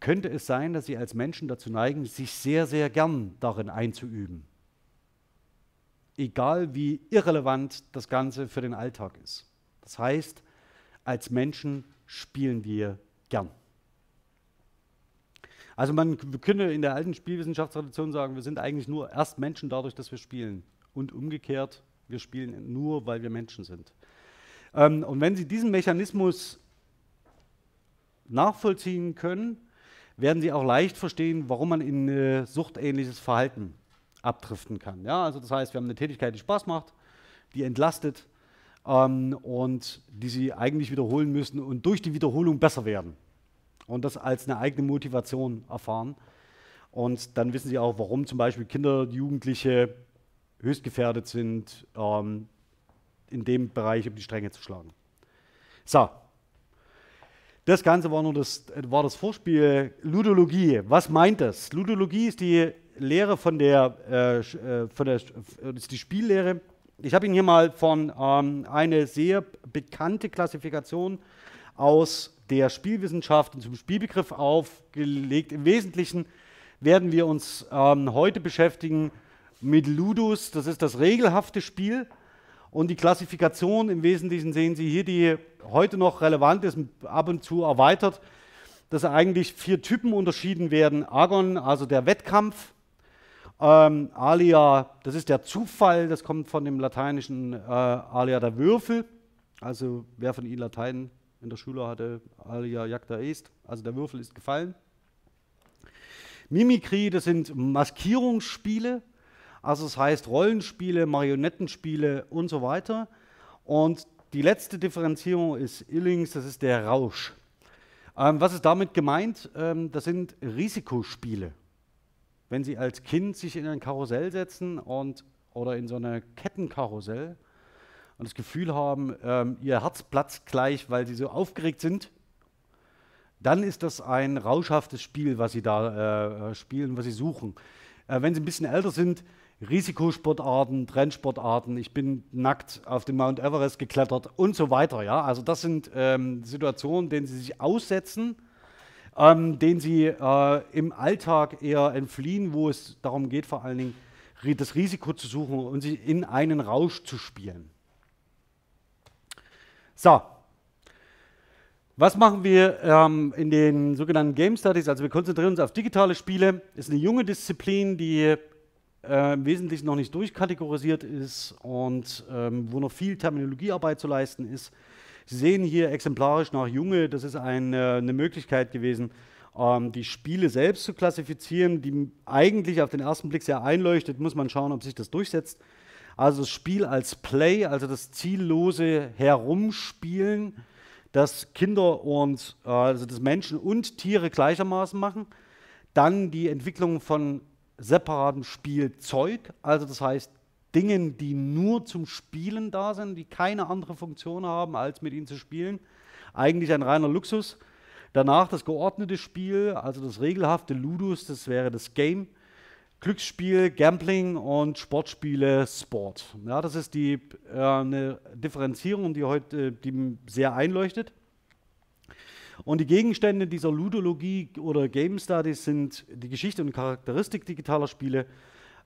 A: könnte es sein, dass Sie als Menschen dazu neigen, sich sehr, sehr gern darin einzuüben egal wie irrelevant das Ganze für den Alltag ist. Das heißt, als Menschen spielen wir gern. Also man könnte in der alten Spielwissenschaftstradition sagen, wir sind eigentlich nur erst Menschen dadurch, dass wir spielen. Und umgekehrt, wir spielen nur, weil wir Menschen sind. Ähm, und wenn Sie diesen Mechanismus nachvollziehen können, werden Sie auch leicht verstehen, warum man in äh, suchtähnliches Verhalten abdriften kann. Ja, also das heißt, wir haben eine Tätigkeit, die Spaß macht, die entlastet ähm, und die sie eigentlich wiederholen müssen und durch die Wiederholung besser werden und das als eine eigene Motivation erfahren. Und dann wissen sie auch, warum zum Beispiel Kinder, Jugendliche höchst gefährdet sind, ähm, in dem Bereich um die Stränge zu schlagen. So, das Ganze war nur das, war das Vorspiel Ludologie. Was meint das? Ludologie ist die Lehre von der, äh, äh von der ist die Spiellehre. Ich habe Ihnen hier mal von ähm, eine sehr bekannte Klassifikation aus der Spielwissenschaft und zum Spielbegriff aufgelegt. Im Wesentlichen werden wir uns ähm, heute beschäftigen mit Ludus, das ist das regelhafte Spiel. Und die Klassifikation im Wesentlichen sehen Sie hier, die heute noch relevant ist, ab und zu erweitert, dass eigentlich vier Typen unterschieden werden. Agon, also der Wettkampf, ähm, Alia, das ist der Zufall, das kommt von dem lateinischen äh, Alia der Würfel. Also wer von Ihnen Latein in der Schule hatte, Alia jacta est, also der Würfel ist gefallen. Mimikry, das sind Maskierungsspiele, also das heißt Rollenspiele, Marionettenspiele und so weiter. Und die letzte Differenzierung ist Illings, das ist der Rausch. Ähm, was ist damit gemeint? Ähm, das sind Risikospiele. Wenn Sie als Kind sich in ein Karussell setzen und, oder in so eine Kettenkarussell und das Gefühl haben, ähm, Ihr Herz platzt gleich, weil Sie so aufgeregt sind, dann ist das ein rauschhaftes Spiel, was Sie da äh, spielen, was Sie suchen. Äh, wenn Sie ein bisschen älter sind, Risikosportarten, Trendsportarten, ich bin nackt auf den Mount Everest geklettert und so weiter. Ja? Also das sind ähm, Situationen, denen sie sich aussetzen, ähm, denen sie äh, im Alltag eher entfliehen, wo es darum geht, vor allen Dingen das Risiko zu suchen und sich in einen Rausch zu spielen. So, was machen wir ähm, in den sogenannten Game Studies? Also wir konzentrieren uns auf digitale Spiele. Ist eine junge Disziplin, die äh, im Wesentlichen noch nicht durchkategorisiert ist und ähm, wo noch viel Terminologiearbeit zu leisten ist. Sie sehen hier exemplarisch nach Junge, das ist ein, äh, eine Möglichkeit gewesen, ähm, die Spiele selbst zu klassifizieren, die eigentlich auf den ersten Blick sehr einleuchtet, muss man schauen, ob sich das durchsetzt. Also das Spiel als Play, also das ziellose Herumspielen, das Kinder und äh, also das Menschen und Tiere gleichermaßen machen. Dann die Entwicklung von separatem Spielzeug, also das heißt Dingen, die nur zum Spielen da sind, die keine andere Funktion haben, als mit ihnen zu spielen. Eigentlich ein reiner Luxus. Danach das geordnete Spiel, also das regelhafte Ludus, das wäre das Game. Glücksspiel, Gambling und Sportspiele, Sport. Ja, das ist die, äh, eine Differenzierung, die heute die sehr einleuchtet. Und die Gegenstände dieser Ludologie oder Game Studies sind die Geschichte und Charakteristik digitaler Spiele,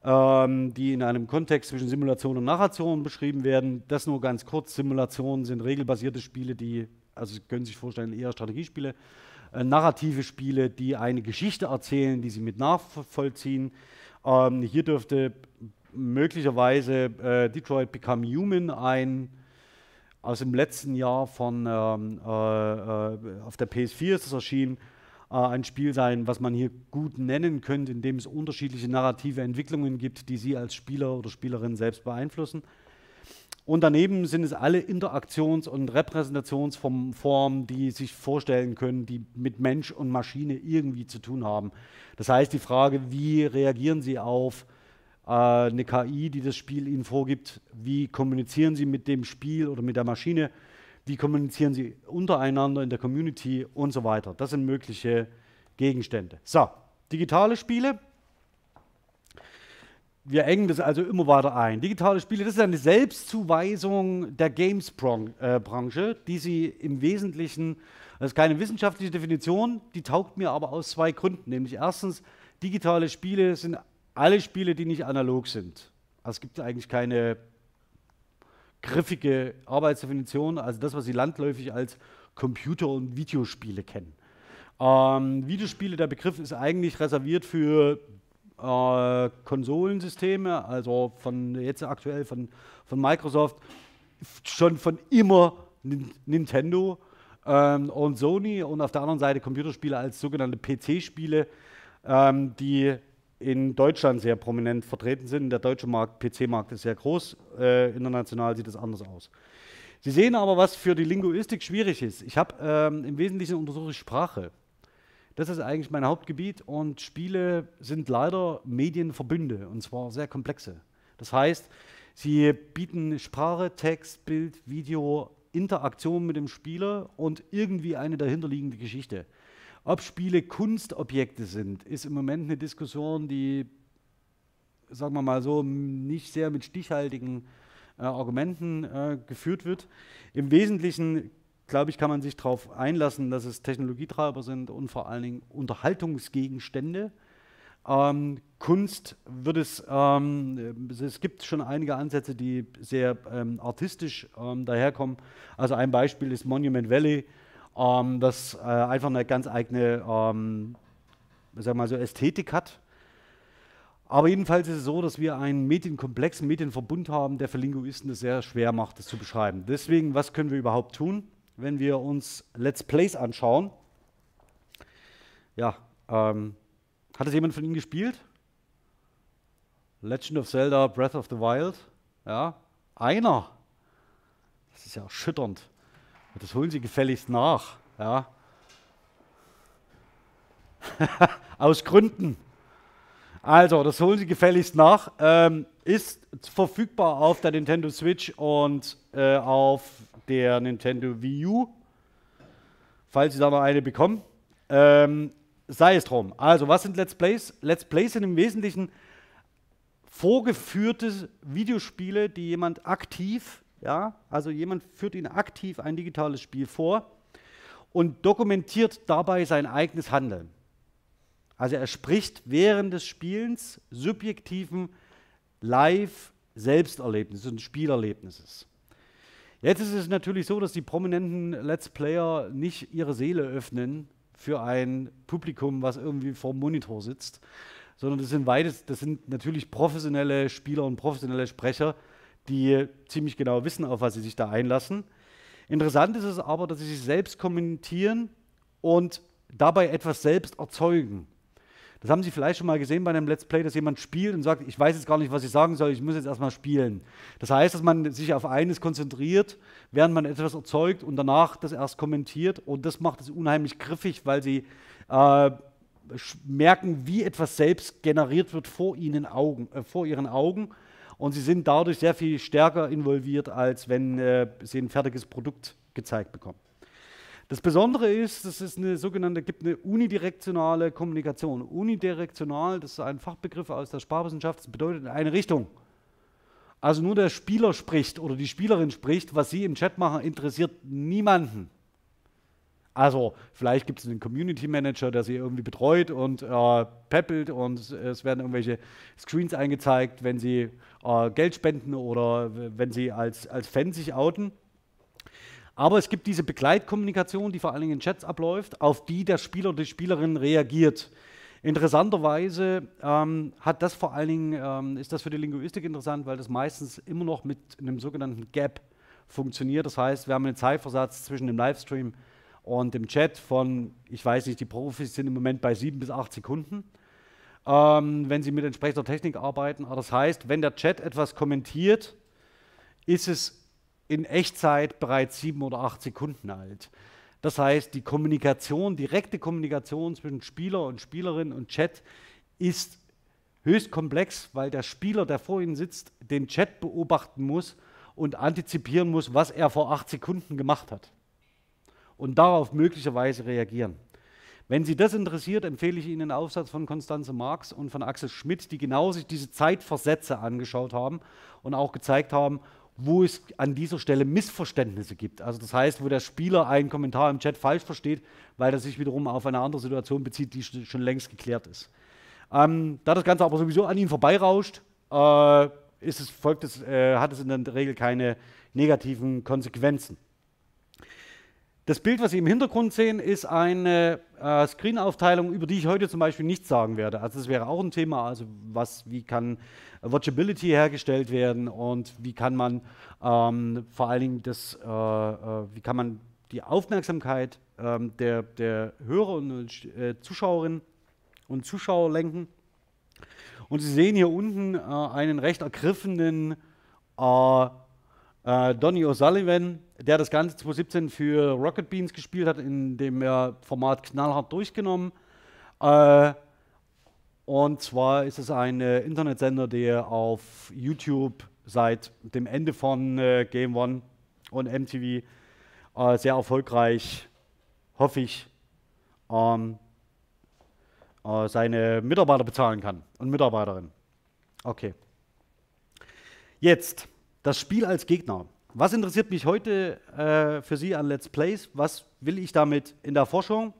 A: ähm, die in einem Kontext zwischen Simulation und Narration beschrieben werden. Das nur ganz kurz. Simulationen sind regelbasierte Spiele, die, also Sie können sich vorstellen, eher Strategiespiele, äh, narrative Spiele, die eine Geschichte erzählen, die Sie mit nachvollziehen. Ähm, hier dürfte möglicherweise äh, Detroit Become Human ein aus dem letzten Jahr von ähm, äh, äh auf der PS4 ist es erschienen, äh, ein Spiel sein, was man hier gut nennen könnte, in dem es unterschiedliche narrative Entwicklungen gibt, die Sie als Spieler oder Spielerin selbst beeinflussen. Und daneben sind es alle Interaktions- und Repräsentationsformen, die sich vorstellen können, die mit Mensch und Maschine irgendwie zu tun haben. Das heißt, die Frage, wie reagieren Sie auf äh, eine KI, die das Spiel Ihnen vorgibt, wie kommunizieren Sie mit dem Spiel oder mit der Maschine, wie kommunizieren Sie untereinander in der Community und so weiter. Das sind mögliche Gegenstände. So, digitale Spiele. Wir engen das also immer weiter ein. Digitale Spiele, das ist eine Selbstzuweisung der Games-Branche, äh, die Sie im Wesentlichen, das ist keine wissenschaftliche Definition, die taugt mir aber aus zwei Gründen. Nämlich erstens, digitale Spiele sind alle Spiele, die nicht analog sind. Also es gibt eigentlich keine griffige Arbeitsdefinition, also das, was Sie landläufig als Computer- und Videospiele kennen. Ähm, Videospiele, der Begriff ist eigentlich reserviert für äh, Konsolensysteme, also von jetzt aktuell von, von Microsoft, schon von immer Nintendo ähm, und Sony und auf der anderen Seite Computerspiele als sogenannte PC-Spiele, ähm, die in Deutschland sehr prominent vertreten sind. Der deutsche Markt, PC-Markt ist sehr groß, äh, international sieht es anders aus. Sie sehen aber, was für die Linguistik schwierig ist. Ich habe ähm, im Wesentlichen untersuche Sprache. Das ist eigentlich mein Hauptgebiet und Spiele sind leider Medienverbünde und zwar sehr komplexe. Das heißt, sie bieten Sprache, Text, Bild, Video, Interaktion mit dem Spieler und irgendwie eine dahinterliegende Geschichte. Ob Spiele Kunstobjekte sind, ist im Moment eine Diskussion, die, sagen wir mal so, nicht sehr mit stichhaltigen äh, Argumenten äh, geführt wird. Im Wesentlichen glaube ich, kann man sich darauf einlassen, dass es Technologietreiber sind und vor allen Dingen Unterhaltungsgegenstände. Ähm, Kunst wird es, ähm, es gibt schon einige Ansätze, die sehr ähm, artistisch ähm, daherkommen. Also ein Beispiel ist Monument Valley, ähm, das äh, einfach eine ganz eigene ähm, sagen mal so Ästhetik hat. Aber jedenfalls ist es so, dass wir einen Medienkomplex, einen Medienverbund haben, der für Linguisten es sehr schwer macht, das zu beschreiben. Deswegen, was können wir überhaupt tun, wenn wir uns Let's Plays anschauen? Ja, ähm, hat es jemand von Ihnen gespielt? Legend of Zelda Breath of the Wild? Ja, einer. Das ist ja erschütternd. Das holen Sie gefälligst nach. Ja. *laughs* Aus Gründen. Also, das holen Sie gefälligst nach. Ähm, ist verfügbar auf der Nintendo Switch und äh, auf der Nintendo Wii U. Falls Sie da noch eine bekommen. Ähm, sei es drum. Also, was sind Let's Plays? Let's Plays sind im Wesentlichen vorgeführte Videospiele, die jemand aktiv, ja, also jemand führt Ihnen aktiv ein digitales Spiel vor und dokumentiert dabei sein eigenes Handeln. Also er spricht während des Spielens subjektiven Live-Selbsterlebnisses und Spielerlebnisses. Jetzt ist es natürlich so, dass die prominenten Let's Player nicht ihre Seele öffnen für ein Publikum, was irgendwie vor dem Monitor sitzt, sondern das sind beides, das sind natürlich professionelle Spieler und professionelle Sprecher, die ziemlich genau wissen, auf was sie sich da einlassen. Interessant ist es aber, dass sie sich selbst kommentieren und dabei etwas selbst erzeugen. Das haben Sie vielleicht schon mal gesehen bei einem Let's Play, dass jemand spielt und sagt, ich weiß jetzt gar nicht, was ich sagen soll, ich muss jetzt erstmal spielen. Das heißt, dass man sich auf eines konzentriert, während man etwas erzeugt und danach das erst kommentiert. Und das macht es unheimlich griffig, weil Sie äh, merken, wie etwas selbst generiert wird vor, ihnen Augen, äh, vor Ihren Augen. Und Sie sind dadurch sehr viel stärker involviert, als wenn äh, Sie ein fertiges Produkt gezeigt bekommen. Das Besondere ist, dass es eine sogenannte, gibt eine unidirektionale Kommunikation. Unidirektional, das ist ein Fachbegriff aus der Sprachwissenschaft, das bedeutet in eine Richtung. Also nur der Spieler spricht oder die Spielerin spricht, was Sie im Chat machen, interessiert niemanden. Also vielleicht gibt es einen Community Manager, der Sie irgendwie betreut und äh, peppelt und es werden irgendwelche Screens eingezeigt, wenn Sie äh, Geld spenden oder wenn Sie als, als Fan sich outen. Aber es gibt diese Begleitkommunikation, die vor allen Dingen in Chats abläuft, auf die der Spieler oder die Spielerin reagiert. Interessanterweise ähm, hat das vor allen Dingen, ähm, ist das für die Linguistik interessant, weil das meistens immer noch mit einem sogenannten Gap funktioniert. Das heißt, wir haben einen Zeitversatz zwischen dem Livestream und dem Chat von, ich weiß nicht, die Profis sind im Moment bei sieben bis acht Sekunden, ähm, wenn sie mit entsprechender Technik arbeiten. Aber das heißt, wenn der Chat etwas kommentiert, ist es in Echtzeit bereits sieben oder acht Sekunden alt. Das heißt, die Kommunikation, direkte Kommunikation zwischen Spieler und Spielerin und Chat ist höchst komplex, weil der Spieler, der vor Ihnen sitzt, den Chat beobachten muss und antizipieren muss, was er vor acht Sekunden gemacht hat. Und darauf möglicherweise reagieren. Wenn Sie das interessiert, empfehle ich Ihnen einen Aufsatz von Konstanze Marx und von Axel Schmidt, die genau sich diese Zeitversätze angeschaut haben und auch gezeigt haben, wo es an dieser Stelle Missverständnisse gibt. Also das heißt, wo der Spieler einen Kommentar im Chat falsch versteht, weil er sich wiederum auf eine andere Situation bezieht, die schon längst geklärt ist. Ähm, da das Ganze aber sowieso an ihm vorbeirauscht, äh, ist es, folgt es, äh, hat es in der Regel keine negativen Konsequenzen. Das Bild, was Sie im Hintergrund sehen, ist eine äh, Screen-Aufteilung, über die ich heute zum Beispiel nichts sagen werde. Also das wäre auch ein Thema, also was, wie kann Watchability hergestellt werden und wie kann man ähm, vor allen Dingen das, äh, äh, wie kann man die Aufmerksamkeit ähm, der, der Hörer und äh, Zuschauerinnen und Zuschauer lenken. Und Sie sehen hier unten äh, einen recht ergriffenen äh, äh, Donny O'Sullivan, der das Ganze 2017 für Rocket Beans gespielt hat, in dem er Format knallhart durchgenommen. Äh, und zwar ist es ein äh, Internetsender, der auf YouTube seit dem Ende von äh, Game One und MTV äh, sehr erfolgreich, hoffe ich, ähm, äh, seine Mitarbeiter bezahlen kann und Mitarbeiterinnen. Okay. Jetzt das Spiel als Gegner. Was interessiert mich heute äh, für Sie an Let's Plays? Was will ich damit in der Forschung?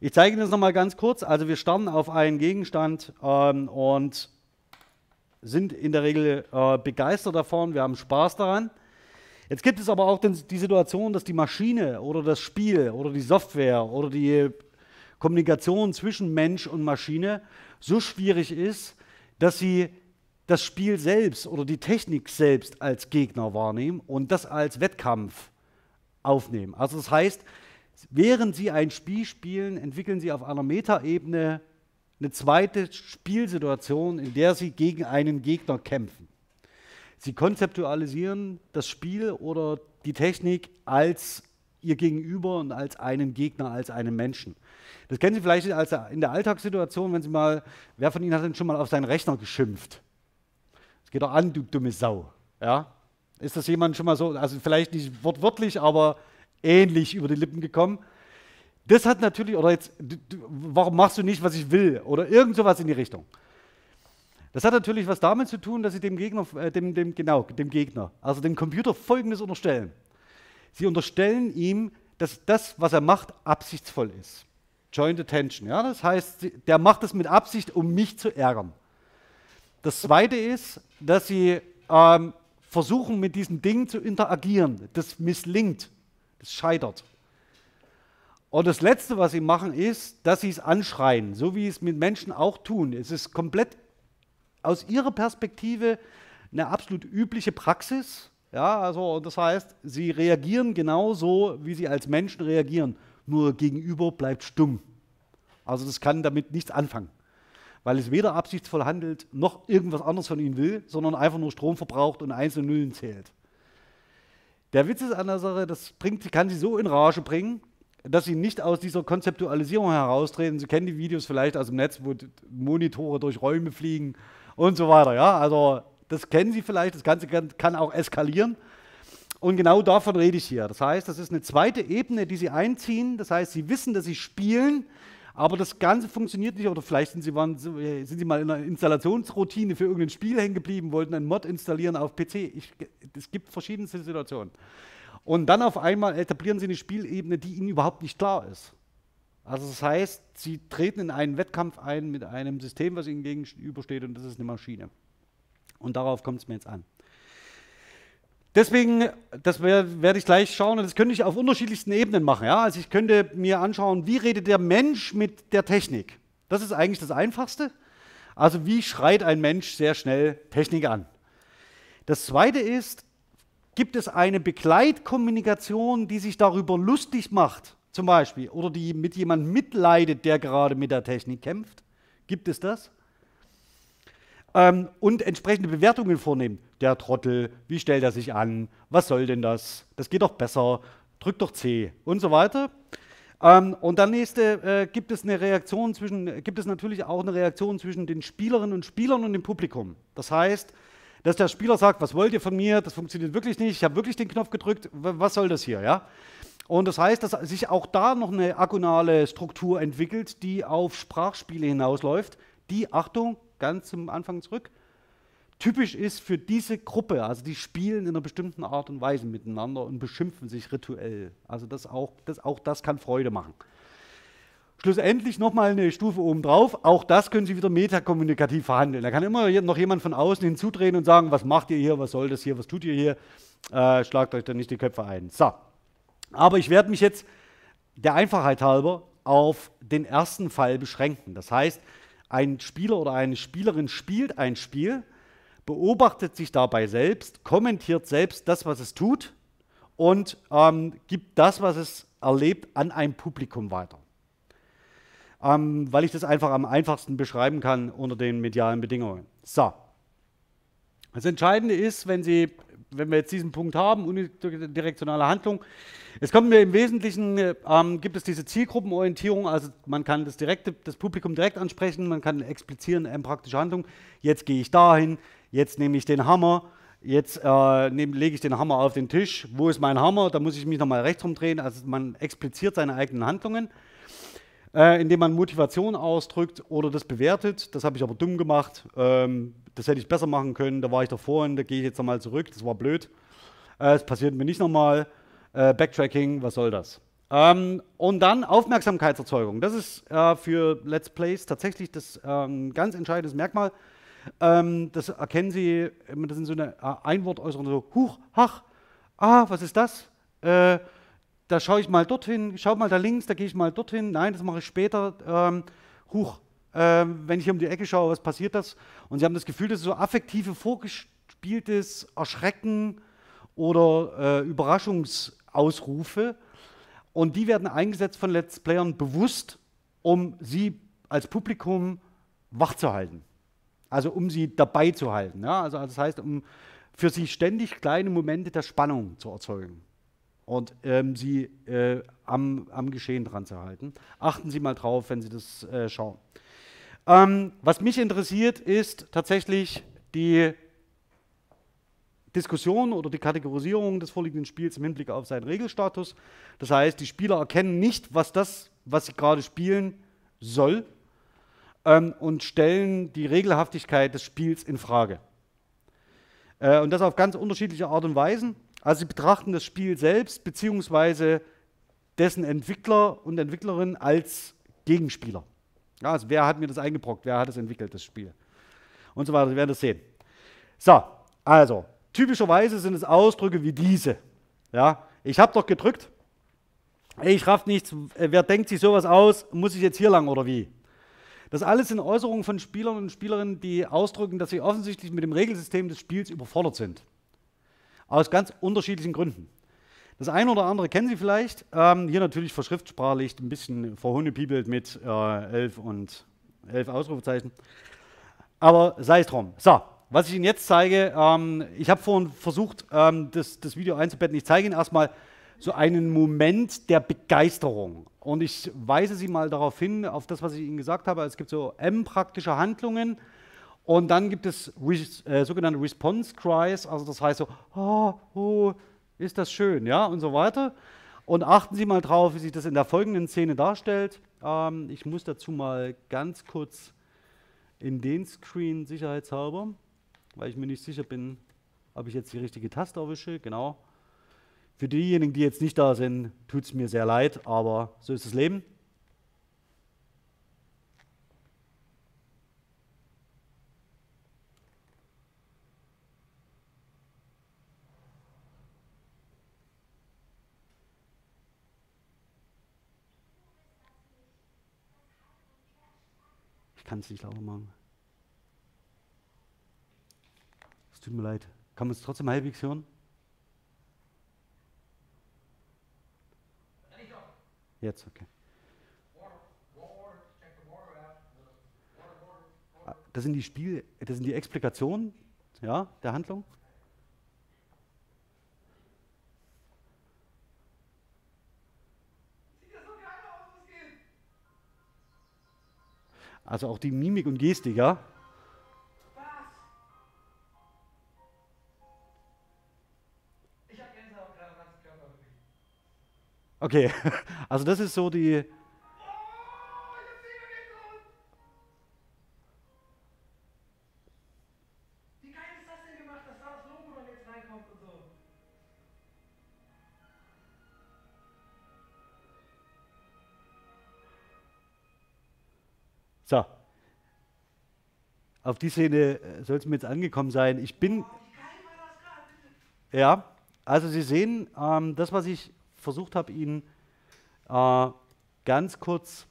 A: Ich zeige Ihnen das nochmal ganz kurz. Also wir starren auf einen Gegenstand ähm, und sind in der Regel äh, begeistert davon, wir haben Spaß daran. Jetzt gibt es aber auch den, die Situation, dass die Maschine oder das Spiel oder die Software oder die Kommunikation zwischen Mensch und Maschine so schwierig ist, dass sie das Spiel selbst oder die Technik selbst als Gegner wahrnehmen und das als Wettkampf aufnehmen. Also das heißt, während sie ein Spiel spielen, entwickeln sie auf einer Metaebene eine zweite Spielsituation, in der sie gegen einen Gegner kämpfen. Sie konzeptualisieren das Spiel oder die Technik als ihr Gegenüber und als einen Gegner, als einen Menschen. Das kennen Sie vielleicht in der Alltagssituation, wenn Sie mal, wer von Ihnen hat denn schon mal auf seinen Rechner geschimpft? Es geht doch an, du dumme Sau. Ja? Ist das jemand schon mal so, also vielleicht nicht wortwörtlich, aber ähnlich über die Lippen gekommen? Das hat natürlich, oder jetzt, warum machst du nicht, was ich will? Oder irgend sowas in die Richtung. Das hat natürlich was damit zu tun, dass sie dem Gegner, äh, dem, dem, genau, dem Gegner, also dem Computer Folgendes unterstellen. Sie unterstellen ihm, dass das, was er macht, absichtsvoll ist. Joint Attention. Ja? Das heißt, der macht es mit Absicht, um mich zu ärgern. Das Zweite ist, dass sie ähm, versuchen, mit diesem Ding zu interagieren. Das misslingt, das scheitert. Und das Letzte, was sie machen, ist, dass sie es anschreien, so wie es mit Menschen auch tun. Es ist komplett aus ihrer Perspektive eine absolut übliche Praxis. Ja, also das heißt, sie reagieren genauso, wie sie als Menschen reagieren. Nur gegenüber bleibt stumm. Also das kann damit nichts anfangen. Weil es weder absichtsvoll handelt, noch irgendwas anderes von ihnen will, sondern einfach nur Strom verbraucht und einzelne Nullen zählt. Der Witz ist an der Sache, das bringt, kann sie so in Rage bringen, dass sie nicht aus dieser Konzeptualisierung heraustreten. Sie kennen die Videos vielleicht aus dem Netz, wo Monitore durch Räume fliegen und so weiter. Ja? Also das kennen Sie vielleicht, das Ganze kann, kann auch eskalieren. Und genau davon rede ich hier. Das heißt, das ist eine zweite Ebene, die Sie einziehen. Das heißt, Sie wissen, dass Sie spielen, aber das Ganze funktioniert nicht. Oder vielleicht sind Sie, waren, sind Sie mal in einer Installationsroutine für irgendein Spiel hängen geblieben, wollten einen Mod installieren auf PC. Es gibt verschiedenste Situationen. Und dann auf einmal etablieren sie eine Spielebene, die ihnen überhaupt nicht klar ist. Also das heißt, sie treten in einen Wettkampf ein mit einem System, was ihnen gegenübersteht und das ist eine Maschine. Und darauf kommt es mir jetzt an. Deswegen, das werde ich gleich schauen, und das könnte ich auf unterschiedlichsten Ebenen machen. Ja? Also ich könnte mir anschauen, wie redet der Mensch mit der Technik. Das ist eigentlich das Einfachste. Also wie schreit ein Mensch sehr schnell Technik an. Das Zweite ist, Gibt es eine Begleitkommunikation, die sich darüber lustig macht, zum Beispiel, oder die mit jemandem mitleidet, der gerade mit der Technik kämpft? Gibt es das? Ähm, und entsprechende Bewertungen vornehmen. Der Trottel, wie stellt er sich an? Was soll denn das? Das geht doch besser. Drück doch C und so weiter. Ähm, und dann nächste, äh, gibt es eine Reaktion zwischen, gibt es natürlich auch eine Reaktion zwischen den Spielerinnen und Spielern und dem Publikum. Das heißt, dass der Spieler sagt, was wollt ihr von mir? Das funktioniert wirklich nicht. Ich habe wirklich den Knopf gedrückt. Was soll das hier? Ja? Und das heißt, dass sich auch da noch eine agonale Struktur entwickelt, die auf Sprachspiele hinausläuft, die, Achtung, ganz zum Anfang zurück, typisch ist für diese Gruppe. Also die spielen in einer bestimmten Art und Weise miteinander und beschimpfen sich rituell. Also das auch das, auch das kann Freude machen. Schlussendlich nochmal eine Stufe oben drauf. Auch das können Sie wieder metakommunikativ verhandeln. Da kann immer noch jemand von außen hinzudrehen und sagen, was macht ihr hier, was soll das hier, was tut ihr hier? Äh, schlagt euch da nicht die Köpfe ein. So. Aber ich werde mich jetzt der Einfachheit halber auf den ersten Fall beschränken. Das heißt, ein Spieler oder eine Spielerin spielt ein Spiel, beobachtet sich dabei selbst, kommentiert selbst das, was es tut und ähm, gibt das, was es erlebt, an ein Publikum weiter ähm, weil ich das einfach am einfachsten beschreiben kann unter den medialen Bedingungen. So. Das Entscheidende ist, wenn Sie, wenn wir jetzt diesen Punkt haben, unidirektionale Handlung, es kommt mir im Wesentlichen, ähm, gibt es diese Zielgruppenorientierung, also man kann das, direkte, das Publikum direkt ansprechen, man kann explizieren, eine praktische Handlung, jetzt gehe ich dahin, jetzt nehme ich den Hammer, jetzt äh, lege ich den Hammer auf den Tisch, wo ist mein Hammer, da muss ich mich nochmal rechts rumdrehen, also man expliziert seine eigenen Handlungen äh, indem man Motivation ausdrückt oder das bewertet. Das habe ich aber dumm gemacht. Ähm, das hätte ich besser machen können. Da war ich davor und da gehe ich jetzt nochmal zurück. Das war blöd. Äh, es passiert mir nicht nochmal. Äh, Backtracking, was soll das? Ähm, und dann Aufmerksamkeitserzeugung. Das ist äh, für Let's Plays tatsächlich das ähm, ganz entscheidende Merkmal. Ähm, das erkennen Sie, das sind so eine äh, Einwortäußerung, so, huch, hach, ah, was ist das? Da schaue ich mal dorthin, schau mal da links, da gehe ich mal dorthin. Nein, das mache ich später. Ähm, huch, äh, wenn ich hier um die Ecke schaue, was passiert das? Und Sie haben das Gefühl, das ist so affektive, vorgespieltes Erschrecken oder äh, Überraschungsausrufe. Und die werden eingesetzt von Let's Playern bewusst, um sie als Publikum wach zu halten. Also um sie dabei zu halten. Ja? Also das heißt, um für sie ständig kleine Momente der Spannung zu erzeugen und ähm, sie äh, am, am, Geschehen dran zu halten. Achten Sie mal drauf, wenn Sie das äh, schauen. Ähm, was mich interessiert, ist tatsächlich die Diskussion oder die Kategorisierung des vorliegenden Spiels im Hinblick auf seinen Regelstatus. Das heißt, die Spieler erkennen nicht, was das, was sie gerade spielen, soll ähm, und stellen die Regelhaftigkeit des Spiels in Frage. Äh, und das auf ganz unterschiedliche Art und Weisen. Also sie betrachten das Spiel selbst beziehungsweise dessen Entwickler und Entwicklerin als Gegenspieler. Ja, also wer hat mir das eingebrockt, wer hat es entwickelt, das Spiel. Und so weiter, Sie werden das sehen. So, also, typischerweise sind es Ausdrücke wie diese. Ja, ich habe doch gedrückt, ich raff nichts, äh, wer denkt sich sowas aus, muss ich jetzt hier lang oder wie? Das alles sind Äußerungen von Spielern und Spielerinnen, die ausdrücken, dass sie offensichtlich mit dem Regelsystem des Spiels überfordert sind. Aus ganz unterschiedlichen Gründen. Das eine oder andere kennen Sie vielleicht. Ähm, hier natürlich verschriftsprachlich, ein bisschen verhundepiebelt mit äh, elf und elf Ausrufezeichen. Aber sei es drum. So, was ich Ihnen jetzt zeige, ähm, ich habe vorhin versucht, ähm, das, das Video einzubetten. Ich zeige Ihnen erstmal so einen Moment der Begeisterung. Und ich weise Sie mal darauf hin, auf das, was ich Ihnen gesagt habe. Es gibt so M-praktische Handlungen und dann gibt es res äh, sogenannte Response Cries, also das heißt so, oh, oh, ist das schön, ja, und so weiter. Und achten Sie mal drauf, wie sich das in der folgenden Szene darstellt. Ähm, ich muss dazu mal ganz kurz in den Screen sicherheitshalber, weil ich mir nicht sicher bin, ob ich jetzt die richtige Taste erwische. Genau. Für diejenigen, die jetzt nicht da sind, tut es mir sehr leid, aber so ist das Leben. Ich kann es nicht lauter machen. Es tut mir leid. Kann man es trotzdem halbwegs hören? Jetzt, okay. Ah, das sind die Spiel, das sind die Explikationen ja, der Handlung. Also auch die Mimik und Gestik, ja? Was? Ich habe Gänsehaut gerade am ganzen Körper wirklich. Okay, *laughs* also das ist so die. Auf die Szene äh, soll es mir jetzt angekommen sein. Ich bin. Ja, also Sie sehen, ähm, das, was ich versucht habe, Ihnen äh, ganz kurz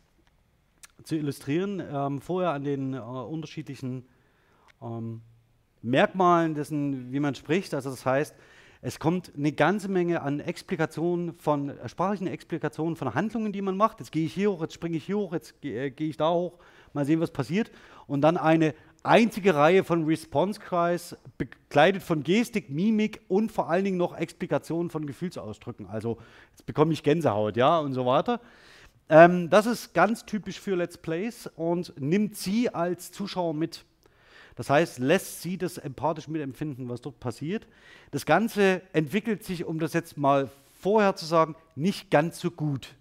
A: zu illustrieren, ähm, vorher an den äh, unterschiedlichen ähm, Merkmalen dessen, wie man spricht. Also das heißt, es kommt eine ganze Menge an Explikationen von äh, sprachlichen Explikationen von Handlungen, die man macht. Jetzt gehe ich hier hoch, jetzt springe ich hier hoch, jetzt gehe äh, geh ich da hoch, mal sehen, was passiert. Und dann eine einzige Reihe von Response-Cries, begleitet von Gestik, Mimik und vor allen Dingen noch Explikationen von Gefühlsausdrücken. Also jetzt bekomme ich Gänsehaut, ja, und so weiter. Ähm, das ist ganz typisch für Let's Plays und nimmt Sie als Zuschauer mit. Das heißt, lässt sie das empathisch mitempfinden, was dort passiert. Das Ganze entwickelt sich, um das jetzt mal vorher zu sagen, nicht ganz so gut.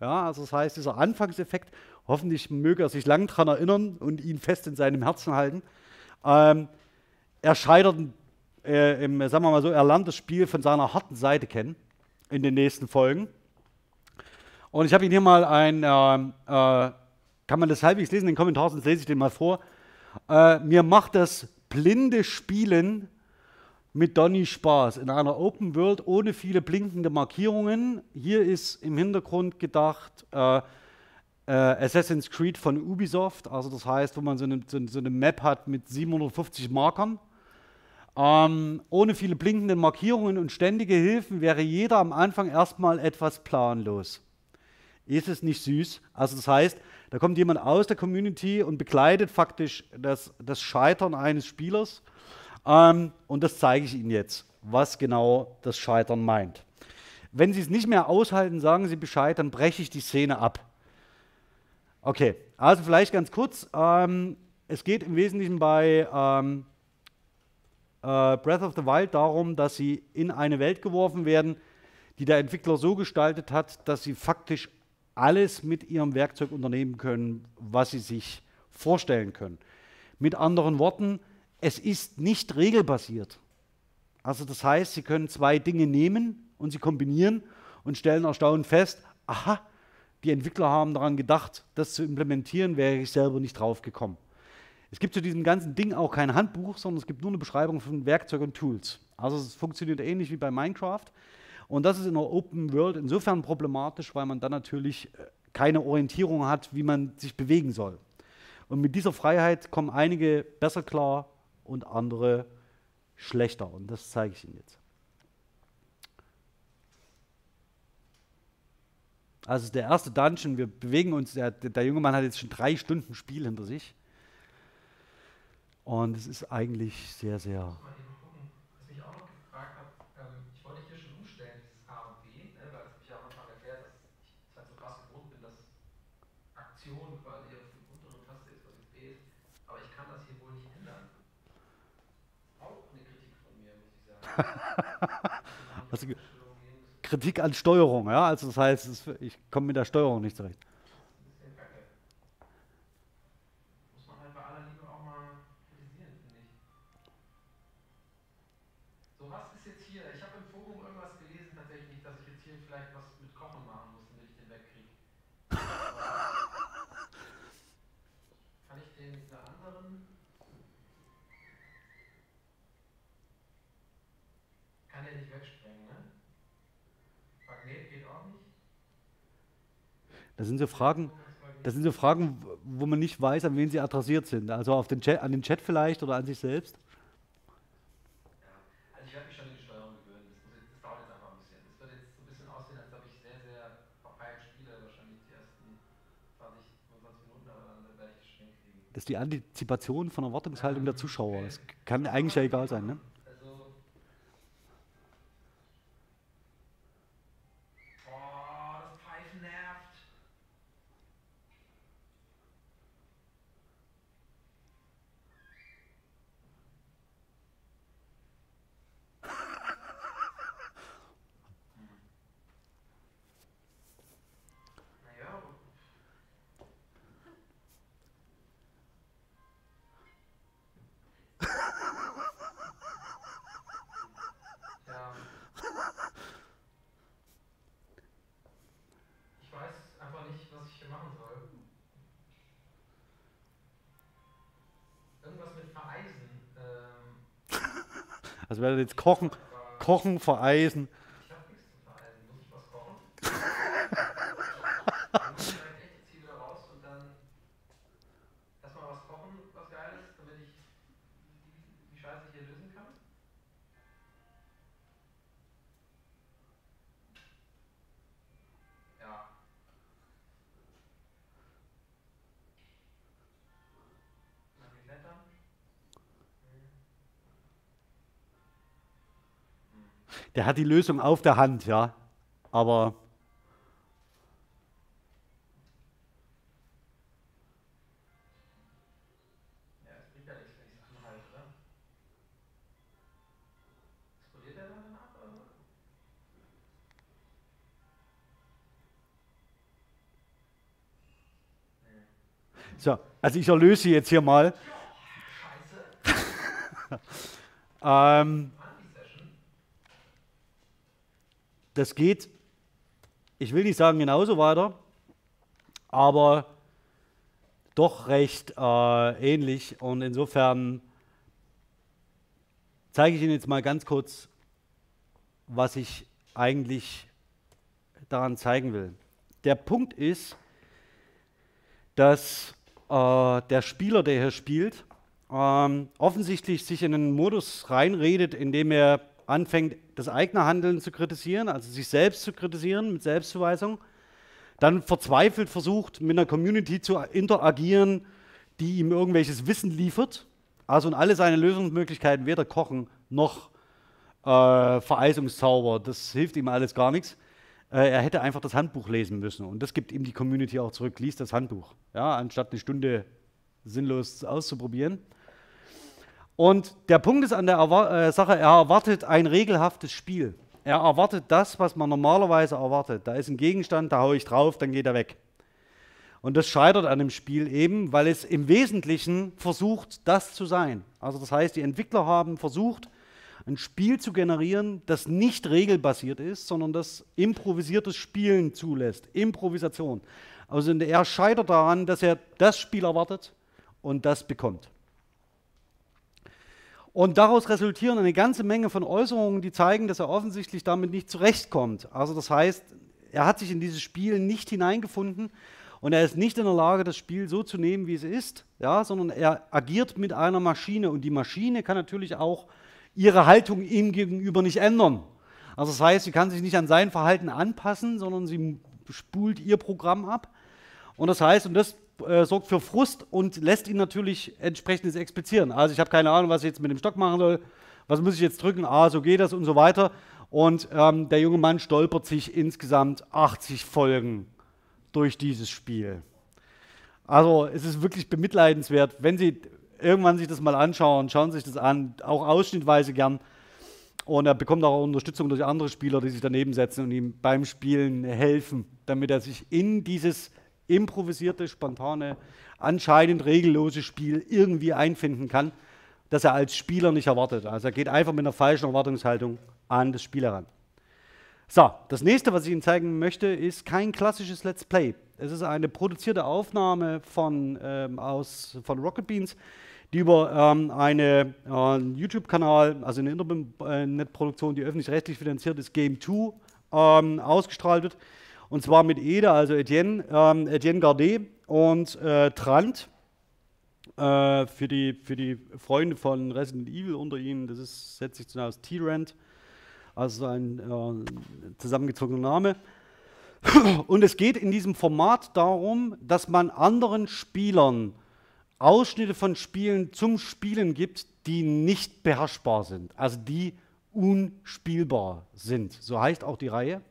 A: Ja, also das heißt, dieser Anfangseffekt, hoffentlich möge er sich lang daran erinnern und ihn fest in seinem Herzen halten, ähm, er scheitert äh, im, sagen wir mal so, er lernt das Spiel von seiner harten Seite kennen in den nächsten Folgen. Und ich habe Ihnen hier mal ein, äh, äh, kann man das halbwegs lesen in den Kommentaren, sonst lese ich den mal vor. Äh, mir macht das blinde Spielen mit Donny Spaß in einer Open World ohne viele blinkende Markierungen. Hier ist im Hintergrund gedacht äh, Assassin's Creed von Ubisoft, also das heißt, wo man so eine, so, so eine Map hat mit 750 Markern. Ähm, ohne viele blinkende Markierungen und ständige Hilfen wäre jeder am Anfang erstmal etwas planlos. Ist es nicht süß? Also das heißt, da kommt jemand aus der Community und begleitet faktisch das, das Scheitern eines Spielers. Ähm, und das zeige ich Ihnen jetzt, was genau das Scheitern meint. Wenn Sie es nicht mehr aushalten, sagen Sie Bescheid, dann breche ich die Szene ab. Okay, also vielleicht ganz kurz. Ähm, es geht im Wesentlichen bei ähm, äh, Breath of the Wild darum, dass Sie in eine Welt geworfen werden, die der Entwickler so gestaltet hat, dass Sie faktisch alles mit ihrem Werkzeug unternehmen können, was sie sich vorstellen können. Mit anderen Worten, es ist nicht regelbasiert. Also das heißt, Sie können zwei Dinge nehmen und sie kombinieren und stellen erstaunt fest, aha, die Entwickler haben daran gedacht, das zu implementieren, wäre ich selber nicht drauf gekommen. Es gibt zu diesem ganzen Ding auch kein Handbuch, sondern es gibt nur eine Beschreibung von Werkzeug und Tools. Also es funktioniert ähnlich wie bei Minecraft. Und das ist in der Open World insofern problematisch, weil man dann natürlich äh, keine Orientierung hat, wie man sich bewegen soll. Und mit dieser Freiheit kommen einige besser klar und andere schlechter. Und das zeige ich Ihnen jetzt. Also der erste Dungeon, wir bewegen uns, der, der junge Mann hat jetzt schon drei Stunden Spiel hinter sich. Und es ist eigentlich sehr, sehr Kritik an Steuerung, ja. Also das heißt, ich komme mit der Steuerung nicht zurecht. Das sind so Fragen, das sind so Fragen, wo man nicht weiß, an wen sie adressiert sind. Also auf den Chat, an den Chat vielleicht oder an sich selbst.
B: Also ich werde mich schon in die Steuerung gewöhnen. Das, das, dauert jetzt einfach ein bisschen. Es wird jetzt so ein bisschen aussehen, als ob ich sehr, sehr verpeilt spiele, wahrscheinlich die ersten 20, 25 Minuten, aber dann werde ich das schon hinkriegen.
A: Das ist die Antizipation von Erwartungshaltung der Zuschauer. Das kann eigentlich ja egal sein, ne? Also werden jetzt kochen, kochen, vereisen. Der hat die Lösung auf der Hand, ja. Aber So, also ich erlöse jetzt hier mal. *laughs* Ähm, das geht, ich will nicht sagen genauso weiter, aber doch recht äh, ähnlich. Und insofern zeige ich Ihnen jetzt mal ganz kurz, was ich eigentlich daran zeigen will. Der Punkt ist, dass äh, der Spieler, der hier spielt, ähm, offensichtlich sich in einen Modus reinredet, in dem er anfängt, das eigene Handeln zu kritisieren, also sich selbst zu kritisieren mit Selbstzuweisung, dann verzweifelt versucht, mit einer Community zu interagieren, die ihm irgendwelches Wissen liefert, also und alle seine Lösungsmöglichkeiten, weder Kochen noch äh, Vereisungszauber, das hilft ihm alles gar nichts. Äh, er hätte einfach das Handbuch lesen müssen. Und das gibt ihm die Community auch zurück, liest das Handbuch, ja, anstatt eine Stunde sinnlos auszuprobieren. Und der Punkt ist an der Erwar äh, Sache, er erwartet ein regelhaftes Spiel. Er erwartet das, was man normalerweise erwartet. Da ist ein Gegenstand, da haue ich drauf, dann geht er weg. Und das scheitert an dem Spiel eben, weil es im Wesentlichen versucht, das zu sein. Also das heißt, die Entwickler haben versucht, ein Spiel zu generieren, das nicht regelbasiert ist, sondern das improvisiertes Spielen zulässt. Improvisation. Also er scheitert daran, dass er das Spiel erwartet und das bekommt. Und daraus resultieren eine ganze Menge von Äußerungen, die zeigen, dass er offensichtlich damit nicht zurechtkommt. Also das heißt, er hat sich in dieses Spiel nicht hineingefunden und er ist nicht in der Lage, das Spiel so zu nehmen, wie es ist, ja, sondern er agiert mit einer Maschine und die Maschine kann natürlich auch ihre Haltung ihm gegenüber nicht ändern. Also das heißt, sie kann sich nicht an sein Verhalten anpassen, sondern sie spult ihr Programm ab. Und das heißt, und das äh, sorgt für Frust und lässt ihn natürlich entsprechendes explizieren. Also ich habe keine Ahnung, was ich jetzt mit dem Stock machen soll. Was muss ich jetzt drücken? Ah, so geht das und so weiter. Und ähm, der junge Mann stolpert sich insgesamt 80 Folgen durch dieses Spiel. Also es ist wirklich bemitleidenswert. Wenn Sie irgendwann sich das mal anschauen, schauen Sie sich das an, auch ausschnittweise gern. Und er bekommt auch Unterstützung durch andere Spieler, die sich daneben setzen und ihm beim Spielen helfen, damit er sich in dieses improvisierte, spontane, anscheinend regellose Spiel irgendwie einfinden kann, das er als Spieler nicht erwartet. Also er geht einfach mit einer falschen Erwartungshaltung an das Spiel heran. So, das nächste, was ich Ihnen zeigen möchte, ist kein klassisches Let's Play. Es ist eine produzierte Aufnahme von, ähm, aus, von Rocket Beans, die über ähm, einen äh, YouTube-Kanal, also eine Internetproduktion, die öffentlich-rechtlich finanziert ist, Game 2, ähm, ausgestrahlt wird. Und zwar mit Ede, also Etienne, ähm, Etienne Gardet und äh, Trant. Äh, für, die, für die Freunde von Resident Evil unter ihnen, das ist, setzt sich zusammen aus T-Rand, also ein äh, zusammengezogener Name. *clears throat* Und es geht in diesem Format darum, dass man anderen Spielern Ausschnitte von Spielen zum Spielen gibt, die nicht beherrschbar sind, also die unspielbar sind. So heißt auch die Reihe.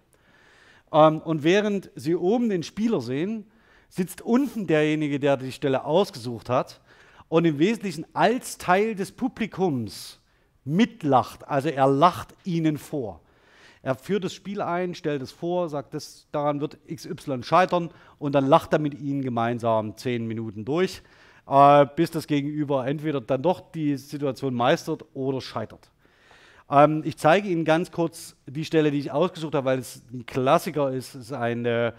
A: Ähm, und während Sie oben den Spieler sehen, sitzt unten derjenige, der die Stelle ausgesucht hat und im Wesentlichen als Teil des Publikums mitlacht. Also er lacht ihnen vor. Er führt das Spiel ein, stellt es vor, sagt, das, daran wird XY scheitern und dann lacht er mit ihnen gemeinsam zehn Minuten durch, äh, bis das Gegenüber entweder dann doch die Situation meistert oder scheitert. Ähm, ich zeige Ihnen ganz kurz die Stelle, die ich ausgesucht habe, weil es ein Klassiker ist. Es ist ein äh,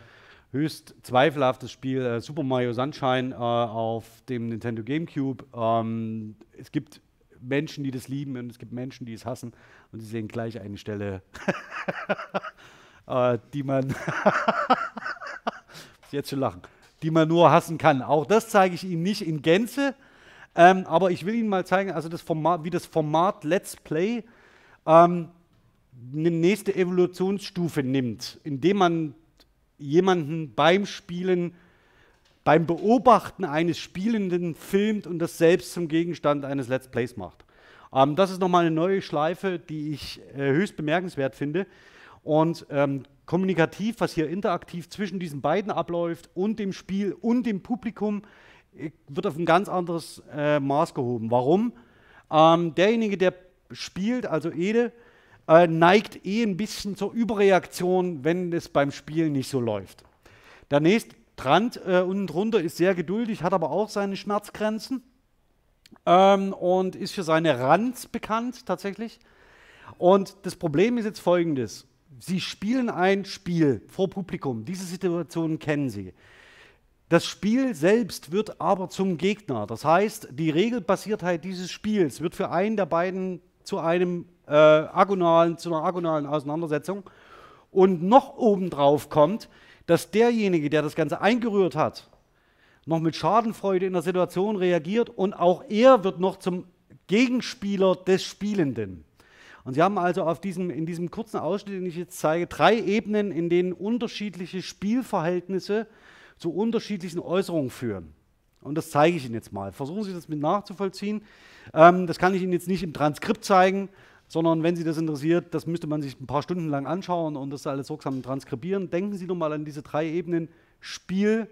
A: höchst zweifelhaftes Spiel, äh, Super Mario Sunshine äh, auf dem Nintendo GameCube. Ähm, es gibt Menschen, die das lieben und es gibt Menschen, die es hassen. Und Sie sehen gleich eine Stelle, *laughs* äh, die man *laughs* jetzt schon lachen, die man nur hassen kann. Auch das zeige ich Ihnen nicht in Gänze. Ähm, aber ich will Ihnen mal zeigen, also das Format, wie das Format Let's Play ähm, eine nächste Evolutionsstufe nimmt, indem man jemanden beim Spielen, beim Beobachten eines Spielenden filmt und das selbst zum Gegenstand eines Let's Plays macht. Ähm, das ist nochmal eine neue Schleife, die ich äh, höchst bemerkenswert finde. Und ähm, kommunikativ, was hier interaktiv zwischen diesen beiden abläuft und dem Spiel und dem Publikum, äh, wird auf ein ganz anderes äh, Maß gehoben. Warum? Ähm, derjenige, der spielt, also Ede, äh, neigt eh ein bisschen zur Überreaktion, wenn es beim Spielen nicht so läuft. Der nächste Trant äh, unten drunter ist sehr geduldig, hat aber auch seine Schmerzgrenzen. ähm, und ist für seine Ranz bekannt tatsächlich. Und das Problem ist jetzt folgendes. Sie spielen ein Spiel vor Publikum. Diese Situation kennen Sie. Das Spiel selbst wird aber zum Gegner. Das heißt, die Regelbasiertheit dieses Spiels wird für einen der beiden zu einem äh, agonalen, zu einer agonalen Auseinandersetzung. Und noch obendrauf kommt, dass derjenige, der das Ganze eingerührt hat, noch mit Schadenfreude in der Situation reagiert und auch er wird noch zum Gegenspieler des Spielenden. Und Sie haben also auf diesem, in diesem kurzen Ausschnitt, den ich jetzt zeige, drei Ebenen, in denen unterschiedliche Spielverhältnisse zu unterschiedlichen Äußerungen führen. Und das zeige ich Ihnen jetzt mal. Versuchen Sie das mit nachzuvollziehen. Ähm, das kann ich Ihnen jetzt nicht im Transkript zeigen, sondern wenn Sie das interessiert, das müsste man sich ein paar Stunden lang anschauen und das alles sorgsam transkribieren. Denken Sie doch mal an diese drei Ebenen. Spiel,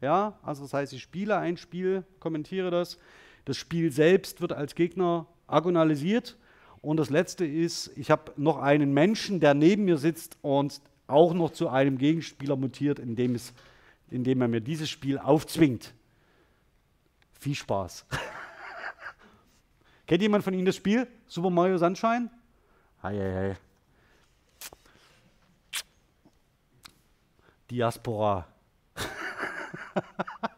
A: ja, also das heißt, ich spiele ein Spiel, kommentiere das. Das Spiel selbst wird als Gegner agonalisiert. Und das letzte ist, ich habe noch einen Menschen, der neben mir sitzt und auch noch zu einem Gegenspieler mutiert, indem, es, indem er mir dieses Spiel aufzwingt. Viel Spaß. *laughs* Kennt jemand von Ihnen das Spiel? Super Mario Sunshine? Hei, hei, hei. Diaspora. *laughs*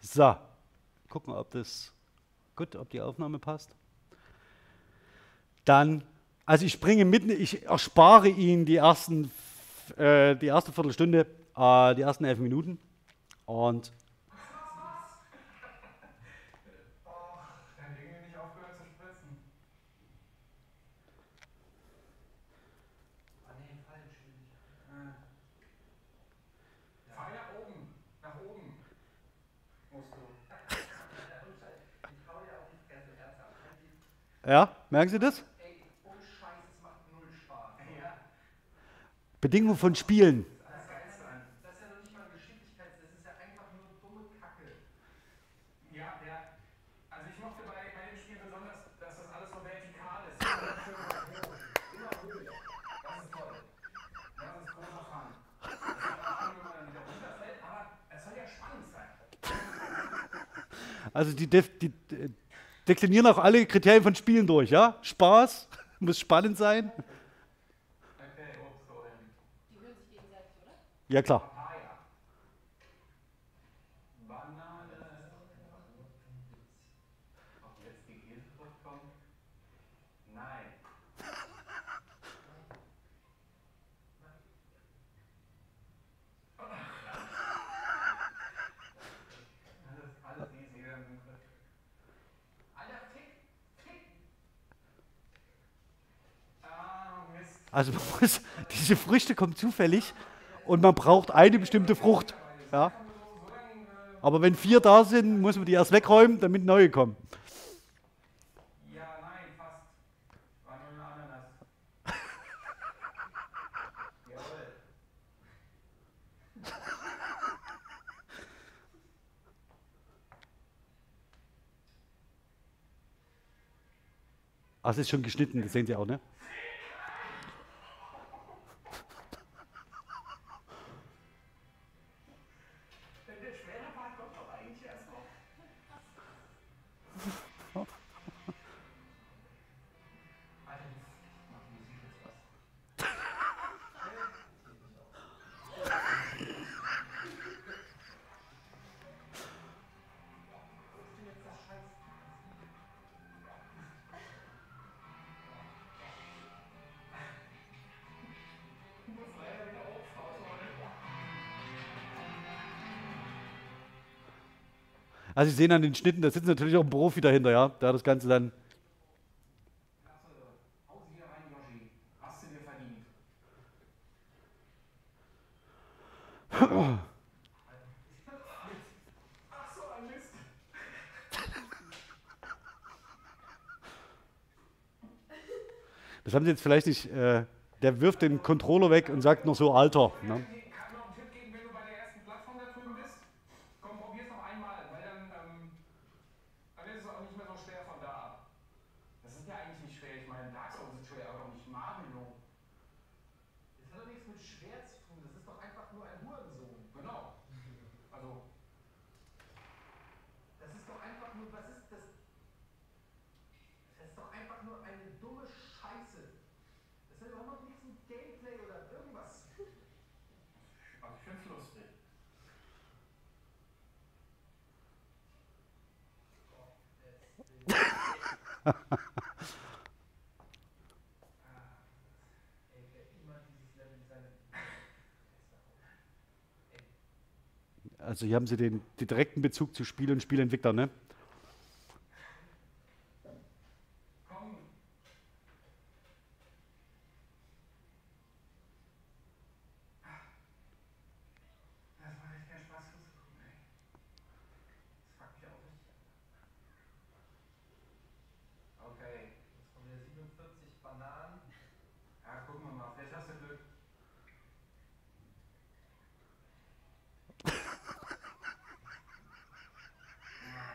A: so, gucken, ob das gut, ob die Aufnahme passt. Dann, also ich springe mitten, ich erspare Ihnen die ersten, äh, die erste Viertelstunde, äh, die ersten elf Minuten und Ja, merken Sie das? Bedingung von Spielen.
B: Das ist ja noch nicht mal Geschicklichkeit, das ist ja einfach nur dumme Kacke.
C: Ja, ja. Also es
A: die, Def die deklinieren auch alle Kriterien von Spielen durch, ja? Spaß, *laughs* muss spannend sein.
C: Okay, ups, so in.
D: Die hören sich gegenseitig, oder?
A: Ja klar.
C: Papaya. Banane. Ob jetzt die Käsefrucht kommt? Nein. Alles, alles easy.
B: Alter, fick, fick.
C: Ah, Mist.
A: Also *laughs* muss, diese Früchte kommen zufällig und man braucht eine bestimmte Frucht. Ja? Aber wenn vier da sind, muss man die erst wegräumen, damit neue kommen.
C: Ja, nein, fast. *laughs* War nur Ananas. Jawohl.
A: Ah, ist schon geschnitten, das sehen Sie auch, ne? Also Sie sehen an den Schnitten, da sitzt natürlich auch ein Profi dahinter, ja, der das Ganze dann. Das haben Sie jetzt vielleicht nicht. Äh, der wirft den Controller weg und sagt noch so Alter. Ne?
C: Ich kann noch einen Tipp geben, wenn du bei der ersten Plattform da drüben bist. Komm, probier's noch einmal, weil dann, ähm, dann ist es auch nicht mehr so schwer von da ab. Das ist ja eigentlich nicht schwer. Ich meine, Dark Souls ist schwer, aber auch nicht Mario.
B: Das hat doch nichts mit schwer zu tun, das ist doch einfach nur ein Hurensohn.
C: Genau. Also,
B: Das ist doch einfach nur, was ist das? Ey, wer immer dieses Level in seine.
A: Also hier haben Sie den, den direkten Bezug zu Spiel und Spielentwickler, ne?
C: Komm. Das macht echt keinen Spaß zuzugucken, ey. Das fuckt mich auch richtig ab.
B: Okay, jetzt kommen wieder 47 Bananen.
C: Ja, gucken wir mal. Vielleicht hast du Glück. Ja.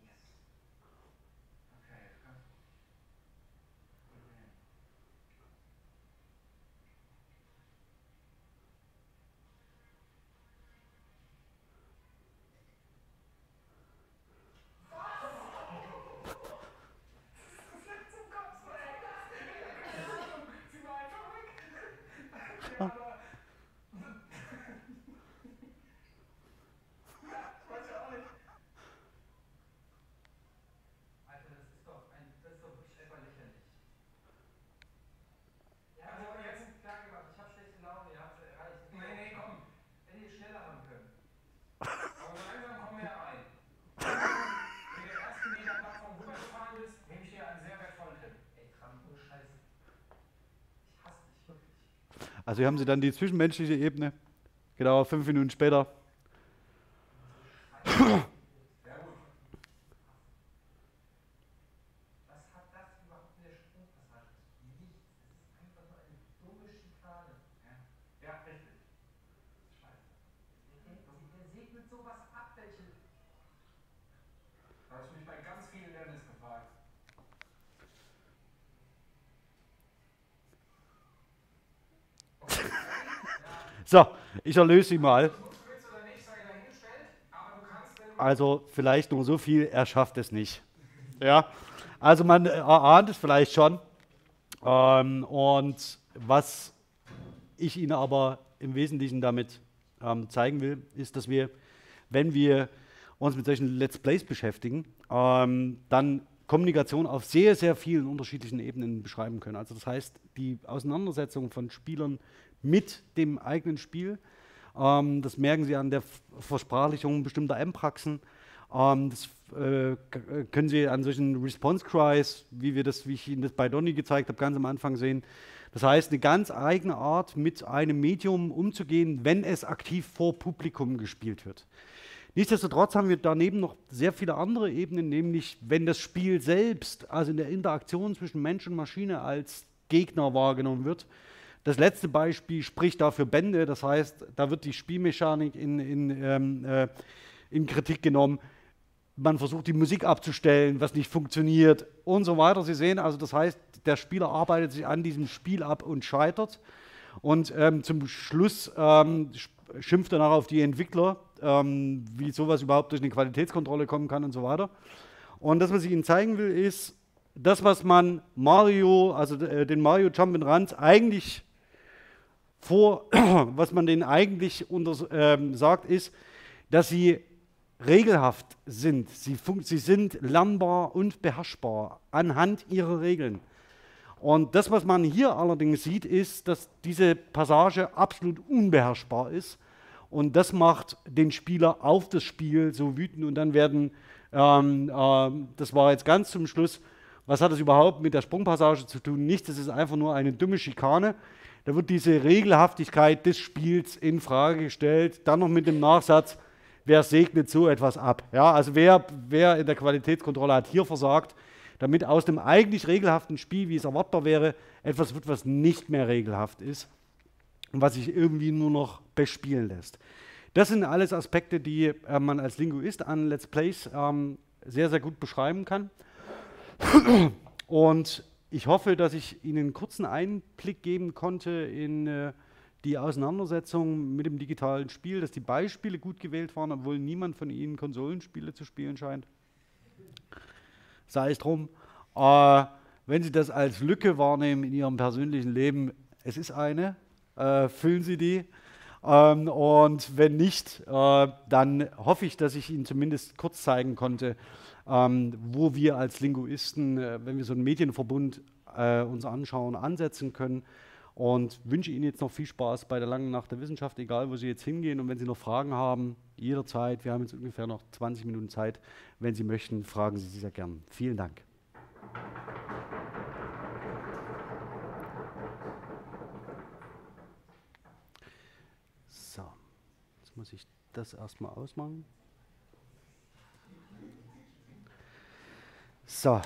C: Yes. Okay, ganz gut. Okay. Zum Kotzen, ey. Sie war einfach weg. Ja, aber. Ja, weiß ich auch nicht.
B: Alter, das ist doch ein. Das ist doch wirklich einfach lächerlich. Ja,
C: Also,
B: aber
C: jetzt-
B: jetzt klar gemacht. Ich hab schlechte Laune, ihr habt es erreicht.
C: Nee, nee, komm.
B: Hätte ihr schneller haben können.
C: Aber so langsam kommen wir ja rein. Wenn du den ersten Meter Plattform rübergefahren bist, nehme ich dir einen sehr wertvollen Tipp.
B: Ey, Tram, ohne Scheiß. Ich hasse dich wirklich.
A: Also hier haben Sie dann die zwischenmenschliche Ebene. Genau, fünf Minuten später.
C: Sehr gut.
B: Was hat das überhaupt mit der Sprungpassage zu tun? Nichts. Es ist einfach nur eine dumme Schikane.
C: Ja, ja richtig.
B: Scheiße. Der, der segnet sowas ab, welche.
C: Da habe ich mich bei ganz vielen Lernis gefragt.
A: So, ich erlöse Sie mal. Also vielleicht nur so viel, er schafft es nicht. Ja, also man erahnt es vielleicht schon. Ähm, und was ich Ihnen aber im Wesentlichen damit ähm, zeigen will, ist, dass wir, wenn wir uns mit solchen Let's Plays beschäftigen, ähm, dann Kommunikation auf sehr, sehr vielen unterschiedlichen Ebenen beschreiben können. Also das heißt, die Auseinandersetzung von Spielern mit dem eigenen Spiel, ähm, das merken Sie an der Versprachlichung bestimmter M-Praxen. Ähm, das äh, äh, können Sie an solchen Response-Cries, wie, wir das, wie ich Ihnen das bei Donny gezeigt habe, ganz am Anfang sehen. Das heißt, eine ganz eigene Art, mit einem Medium umzugehen, wenn es aktiv vor Publikum gespielt wird. Nichtsdestotrotz haben wir daneben noch sehr viele andere Ebenen, nämlich wenn das Spiel selbst, also in der Interaktion zwischen Mensch und Maschine als Gegner wahrgenommen wird. Das letzte Beispiel spricht dafür Bände, das heißt, da wird die Spielmechanik in, in, ähm, äh, in Kritik genommen. Man versucht die Musik abzustellen, was nicht funktioniert und so weiter. Sie sehen also, das heißt, der Spieler arbeitet sich an diesem Spiel ab und scheitert. Und ähm, zum Schluss ähm, sch- schimpft er nachher auf die Entwickler, ähm, wie sowas überhaupt durch eine Qualitätskontrolle kommen kann und so weiter. Und das, was ich Ihnen zeigen will, ist das, was man Mario, also äh, den Mario Jump'n'Runs eigentlich vor, *clears throat* was man denen eigentlich unter, ähm, sagt, ist, dass sie regelhaft sind. Sie, sie sind lernbar und beherrschbar anhand ihrer Regeln. Und das, was man hier allerdings sieht, ist, dass diese Passage absolut unbeherrschbar ist. Und das macht den Spieler auf das Spiel so wütend. Und dann werden, ähm, ähm, das war jetzt ganz zum Schluss, was hat das überhaupt mit der Sprungpassage zu tun? Nichts, das ist einfach nur eine dumme Schikane. Da wird diese Regelhaftigkeit des Spiels in Frage gestellt. Dann noch mit dem Nachsatz, wer segnet so etwas ab? Ja, also wer, wer in der Qualitätskontrolle hat hier versagt, damit aus dem eigentlich regelhaften Spiel, wie es erwartbar wäre, etwas wird, was nicht mehr regelhaft ist und was sich irgendwie nur noch bespielen lässt. Das sind alles Aspekte, die äh, man als Linguist an Let's Plays ähm, sehr, sehr gut beschreiben kann. *clears throat* Und ich hoffe, dass ich Ihnen einen kurzen Einblick geben konnte in äh, die Auseinandersetzung mit dem digitalen Spiel, dass die Beispiele gut gewählt waren, obwohl niemand von Ihnen Konsolenspiele zu spielen scheint. Sei es drum. Äh, wenn Sie das als Lücke wahrnehmen in Ihrem persönlichen Leben, es ist eine, äh, füllen Sie die. Ähm, und wenn nicht, äh, dann hoffe ich, dass ich Ihnen zumindest kurz zeigen konnte, ähm, wo wir als Linguisten, äh, wenn wir so einen Medienverbund äh, uns anschauen, ansetzen können. Und wünsche Ihnen jetzt noch viel Spaß bei der langen Nacht der Wissenschaft, egal wo Sie jetzt hingehen. Und wenn Sie noch Fragen haben, jederzeit, wir haben jetzt ungefähr noch 20 Minuten Zeit. Wenn Sie möchten, fragen Sie sehr gern. Vielen Dank. So, jetzt muss ich das erstmal ausmachen. So,